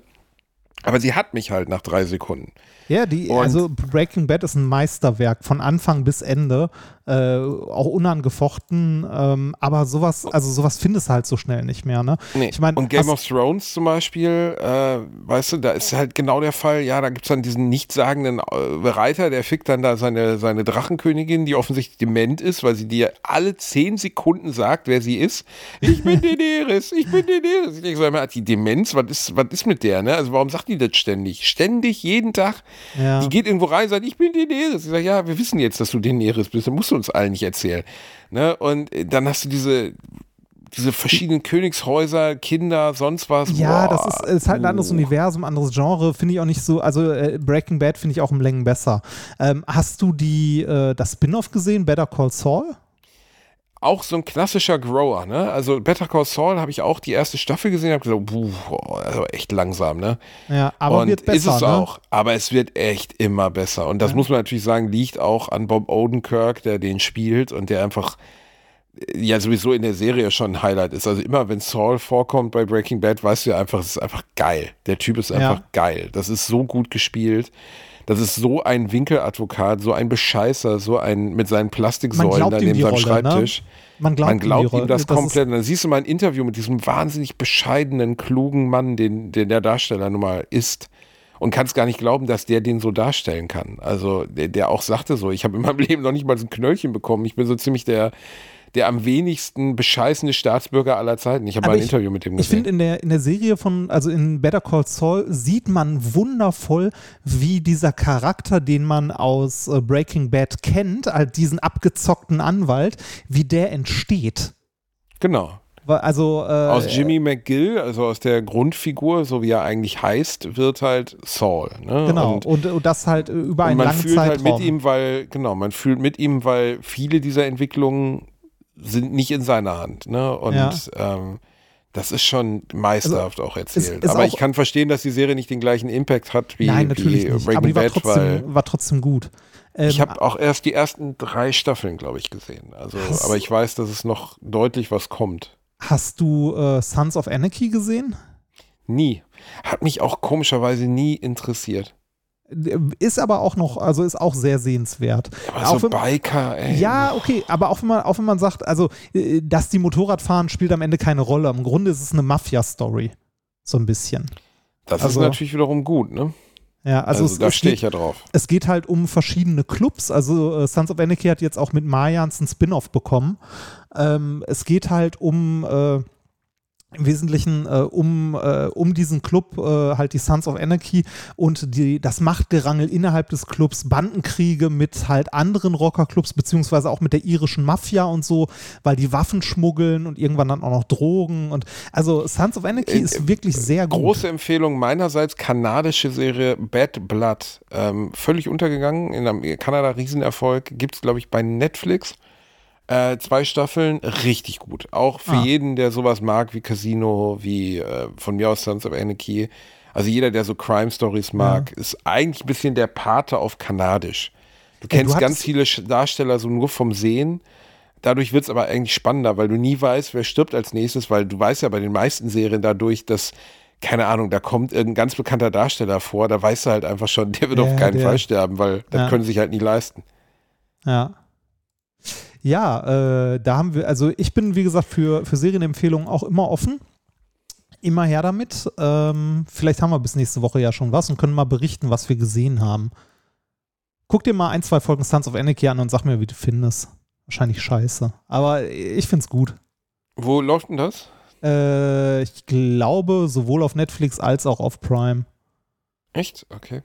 Aber sie hat mich halt nach drei Sekunden. Ja, die, also Breaking Bad ist ein Meisterwerk von Anfang bis Ende äh, auch unangefochten, ähm, aber sowas, also sowas findest du halt so schnell nicht mehr, ne? Nee. Ich mein, und Game of Thrones zum Beispiel, äh, weißt du, da ist halt genau der Fall, ja, da gibt es dann diesen nichtssagenden äh, Reiter, der fickt dann da seine, seine Drachenkönigin, die offensichtlich dement ist, weil sie dir alle zehn Sekunden sagt, wer sie ist. Ich bin Daenerys, ich bin Daenerys. Ich denke so, hat die Demenz, was ist, was ist mit der, ne? Also warum sagt die das ständig? Ständig, jeden Tag. Ja. Die geht irgendwo rein und sagt, ich bin Daenerys. Ich sage, ja, wir wissen jetzt, dass du Daenerys bist, dann musst du uns allen nicht erzählen. Ne? Und dann hast du diese, diese verschiedenen Königshäuser, Kinder, sonst was. Ja, Boah. das ist, ist, halt ein anderes Universum, anderes Genre, finde ich auch nicht so. Also äh, Breaking Bad finde ich auch um Längen besser. Ähm, hast du die, äh, das Spin-off gesehen, Better Call Saul? Auch so ein klassischer Grower, ne? Also Better Call Saul habe ich auch die erste Staffel gesehen, habe gesagt, puh, also echt langsam, ne? Ja, aber und wird besser, ist es ne? auch. Aber es wird echt immer besser. Und das ja. muss man natürlich sagen, liegt auch an Bob Odenkirk, der den spielt und der einfach ja sowieso in der Serie schon ein Highlight ist. Also immer wenn Saul vorkommt bei Breaking Bad, weißt du ja einfach, es ist einfach geil. Der Typ ist einfach ja. geil. Das ist so gut gespielt. Das ist so ein Winkeladvokat, so ein Bescheißer, so ein mit seinen Plastiksäulen da neben seinem Rolle, ne? Schreibtisch. Ne? Man glaubt, Man glaubt ihm, das, das komplett. Und dann siehst du mal ein Interview mit diesem wahnsinnig bescheidenen, klugen Mann, den, den der Darsteller nun mal ist. Und kannst gar nicht glauben, dass der den so darstellen kann. Also der, der auch sagte so, ich habe in meinem Leben noch nicht mal so ein Knöllchen bekommen. Ich bin so ziemlich der, der am wenigsten bescheißene Staatsbürger aller Zeiten. Ich habe mal ein ich, Interview mit dem gesehen. Ich finde in der, in der Serie von, also in Better Call Saul, sieht man wundervoll, wie dieser Charakter, den man aus äh, Breaking Bad kennt, also diesen abgezockten Anwalt, wie der entsteht. Genau. Also, äh, aus Jimmy McGill, also aus der Grundfigur, so wie er eigentlich heißt, wird halt Saul. Ne? Genau, und, und, und, das halt über einen langen Zeitraum. Man fühlt halt mit ihm, weil, genau, man fühlt mit ihm, weil viele dieser Entwicklungen sind nicht in seiner Hand. Ne? Und ja. ähm, das ist schon meisterhaft also, auch erzählt. Aber auch ich kann verstehen, dass die Serie nicht den gleichen Impact hat wie, Nein, natürlich wie nicht. Breaking Aber die war Bad, trotzdem, war trotzdem gut. Ähm, ich habe auch erst die ersten drei Staffeln, glaube ich, gesehen. Also, aber ich weiß, dass es noch deutlich was kommt. Hast du äh, Sons of Anarchy gesehen? Nie. Hat mich auch komischerweise nie interessiert. Ist aber auch noch, also ist auch sehr sehenswert. Aber auch so wenn, Biker, ey. Ja, okay, aber auch wenn man, auch wenn man sagt, also, äh, dass die Motorradfahren spielt am Ende keine Rolle. Im Grunde ist es eine Mafia-Story. So ein bisschen. Das also, ist natürlich wiederum gut, ne? Ja, also, also es, da stehe ich ja drauf. Es geht halt um verschiedene Clubs. Also äh, Sons of Anarchy hat jetzt auch mit Mayans einen Spin-off bekommen. Ähm, es geht halt um äh, im Wesentlichen äh, um, äh, um diesen Club, äh, halt die Sons of Anarchy und die, das Machtgerangel innerhalb des Clubs, Bandenkriege mit halt anderen Rockerclubs, beziehungsweise auch mit der irischen Mafia und so, weil die Waffen schmuggeln und irgendwann dann auch noch Drogen und also Sons of Anarchy ist äh, wirklich sehr gut. Große Empfehlung meinerseits, kanadische Serie Bad Blood, ähm, völlig untergegangen, in Kanada Riesenerfolg, gibt es glaube ich bei Netflix. Äh, zwei Staffeln, richtig gut. Auch für ah. jeden, der sowas mag wie Casino, wie äh, von mir aus Sons of Anarchy. Also jeder, der so Crime Stories mag, ja. ist eigentlich ein bisschen der Pate auf Kanadisch. Du kennst du ganz viele Darsteller so nur vom Sehen. Dadurch wird es aber eigentlich spannender, weil du nie weißt, wer stirbt als nächstes, weil du weißt ja bei den meisten Serien dadurch, dass, keine Ahnung, da kommt irgendein ganz bekannter Darsteller vor, da weißt du halt einfach schon, der wird ja, auf keinen der, Fall sterben, weil das ja. können sie sich halt nie leisten. Ja. Ja, äh, da haben wir, also ich bin, wie gesagt, für, für Serienempfehlungen auch immer offen. Immer her damit. Ähm, vielleicht haben wir bis nächste Woche ja schon was und können mal berichten, was wir gesehen haben. Guck dir mal ein, zwei Folgen Sons of Anarchy an und sag mir, wie du findest. Wahrscheinlich scheiße. Aber ich find's gut. Wo läuft denn das? Äh, ich glaube, sowohl auf Netflix als auch auf Prime. Echt? Okay.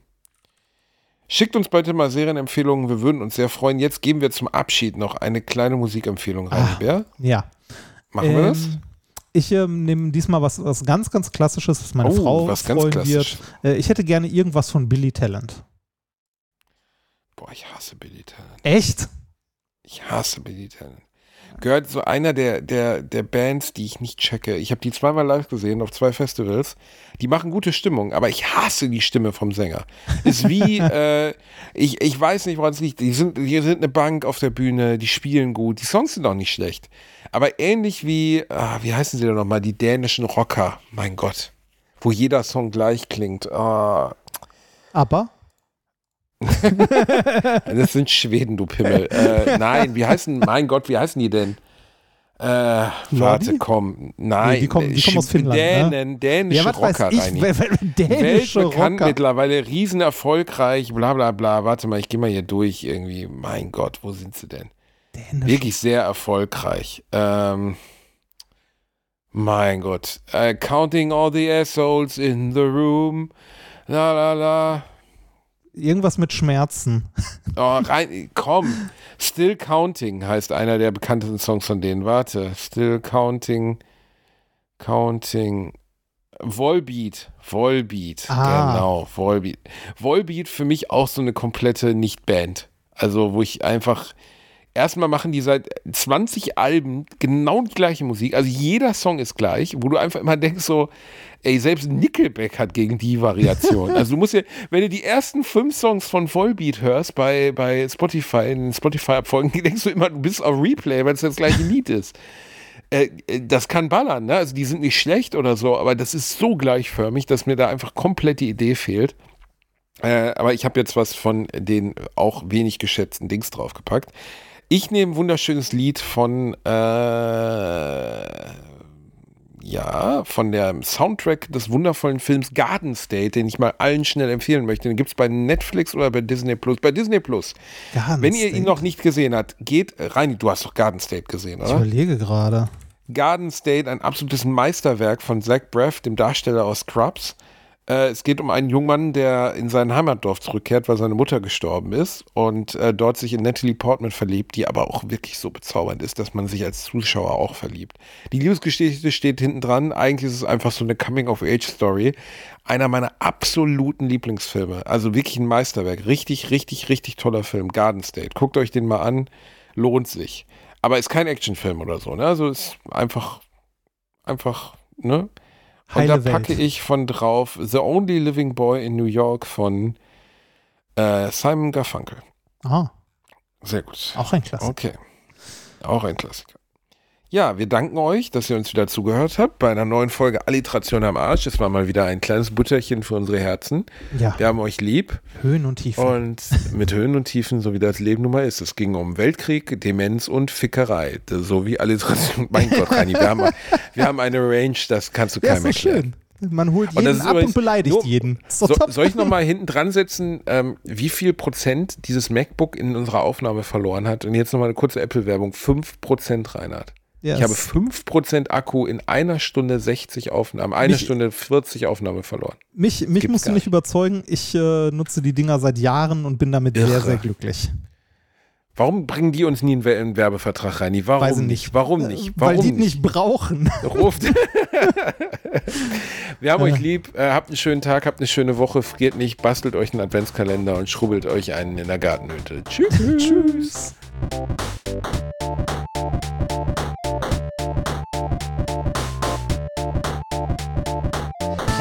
Schickt uns bitte mal Serienempfehlungen, wir würden uns sehr freuen. Jetzt geben wir zum Abschied noch eine kleine Musikempfehlung rein, ah, Bär. Ja. Machen ähm, wir das? Ich ähm, nehme diesmal was, was ganz, ganz Klassisches, was meine oh, Frau was ganz freuen wird. Äh, ich hätte gerne irgendwas von Billy Talent. Boah, ich hasse Billy Talent. Echt? Ich hasse Billy Talent. Gehört so einer der, der, der Bands, die ich nicht checke. Ich habe die zweimal live gesehen auf zwei Festivals. Die machen gute Stimmung, aber ich hasse die Stimme vom Sänger. Ist wie, äh, ich, ich weiß nicht, woran es liegt. Die sind, die sind eine Bank auf der Bühne, die spielen gut, die Songs sind auch nicht schlecht. Aber ähnlich wie, ah, wie heißen sie denn nochmal, die dänischen Rocker, mein Gott. Wo jeder Song gleich klingt. Ah, Aber das sind Schweden, du Pimmel. Äh, nein, wie heißen, mein Gott, wie heißen die denn? Äh, warte, komm. Nein, Nee, die kommen- die kommen aus Finnland, ne? Dänen, dänische ja, was weiß Rocker, ich, dänische Weltbekannt Rocker. mittlerweile, riesen erfolgreich, bla bla bla. Warte mal, ich gehe mal hier durch irgendwie. Mein Gott, wo sind sie denn? Dänisch. Wirklich sehr erfolgreich. Ähm, mein Gott. Äh, counting all the assholes in the room. La la la. Irgendwas mit Schmerzen. Oh, rein, komm. Still Counting heißt einer der bekanntesten Songs von denen. Warte. Still Counting. Counting. Volbeat. Volbeat. Ah. Genau. Volbeat. Volbeat für mich auch so eine komplette Nicht-Band. Also, wo ich einfach. Erstmal machen die seit 20 Alben genau die gleiche Musik. Also jeder Song ist gleich, wo du einfach immer denkst so, ey, selbst Nickelback hat gegen die Variation. Also du musst ja, wenn du die ersten fünf Songs von Vollbeat hörst bei, bei Spotify, in den Spotify-Abfolgen, denkst du immer, du bist auf Replay, weil es das gleiche Lied ist. Äh, äh, das kann ballern, ne? Also die sind nicht schlecht oder so, aber das ist so gleichförmig, dass mir da einfach komplett die Idee fehlt. Äh, aber ich habe jetzt was von den auch wenig geschätzten Dings draufgepackt. Ich nehme ein wunderschönes Lied von, äh, ja, von der Soundtrack des wundervollen Films Garden State, den ich mal allen schnell empfehlen möchte. Den gibt es bei Netflix oder bei Disney Plus. Bei Disney Plus. Garden Wenn ihr State. ihn noch nicht gesehen habt, geht rein. Du hast doch Garden State gesehen, Ich oder? überlege gerade. Garden State, ein absolutes Meisterwerk von Zach Braff, dem Darsteller aus Scrubs. Äh, es geht um einen jungen Mann, der in sein Heimatdorf zurückkehrt, weil seine Mutter gestorben ist und äh, dort sich in Natalie Portman verliebt, die aber auch wirklich so bezaubernd ist, dass man sich als Zuschauer auch verliebt. Die Liebesgeschichte steht hinten dran. Eigentlich ist es einfach so eine Coming-of-Age-Story. Einer meiner absoluten Lieblingsfilme. Also wirklich ein Meisterwerk. Richtig, richtig, richtig toller Film. Garden State. Guckt euch den mal an. Lohnt sich. Aber ist kein Actionfilm oder so. Ne? Also ist einfach, einfach, ne? Und Heile da packe Welt. ich von drauf The Only Living Boy in New York von äh, Simon Garfunkel. Ah, Sehr gut. auch ein Klassiker. Okay. Auch ein Klassiker. Ja, wir danken euch, dass ihr uns wieder zugehört habt bei einer neuen Folge Alliteration am Arsch. Es war mal wieder ein kleines Butterchen für unsere Herzen. Ja, Wir haben euch lieb Höhen und Tiefen. und mit Höhen und Tiefen, so wie das Leben nun mal ist. Es ging um Weltkrieg, Demenz und Fickerei. So wie Alliteration. Mein Gott, Rani, wir haben, wir haben eine Range, das kannst du ja, keinem ist erklären. schön. Man holt Und das jeden ist ab übrigens und beleidigt nur- jeden. So, soll ich nochmal hinten dran setzen, ähm, wie viel Prozent dieses MacBook in unserer Aufnahme verloren hat? Und jetzt nochmal eine kurze Apple-Werbung. 5 Prozent, Reinhard. Ja, ich habe es- 5% Akku in einer Stunde 60 Aufnahmen, einer Mich- Stunde 40 Aufnahme verloren. mich mich musst du nicht überzeugen. Ich äh, nutze die Dinger seit Jahren und bin damit sehr, Irre. sehr glücklich. Warum bringen die uns nie einen, einen Werbevertrag rein? Warum Weiß ich nicht? nicht. Warum Äh, nicht? Weil Warum die nicht brauchen. Ruft. Wir haben euch lieb, äh, habt einen schönen Tag, habt eine schöne Woche, friert nicht, bastelt euch einen Adventskalender und schrubbelt euch einen in der Gartenhütte. Tschüss. Tschüss.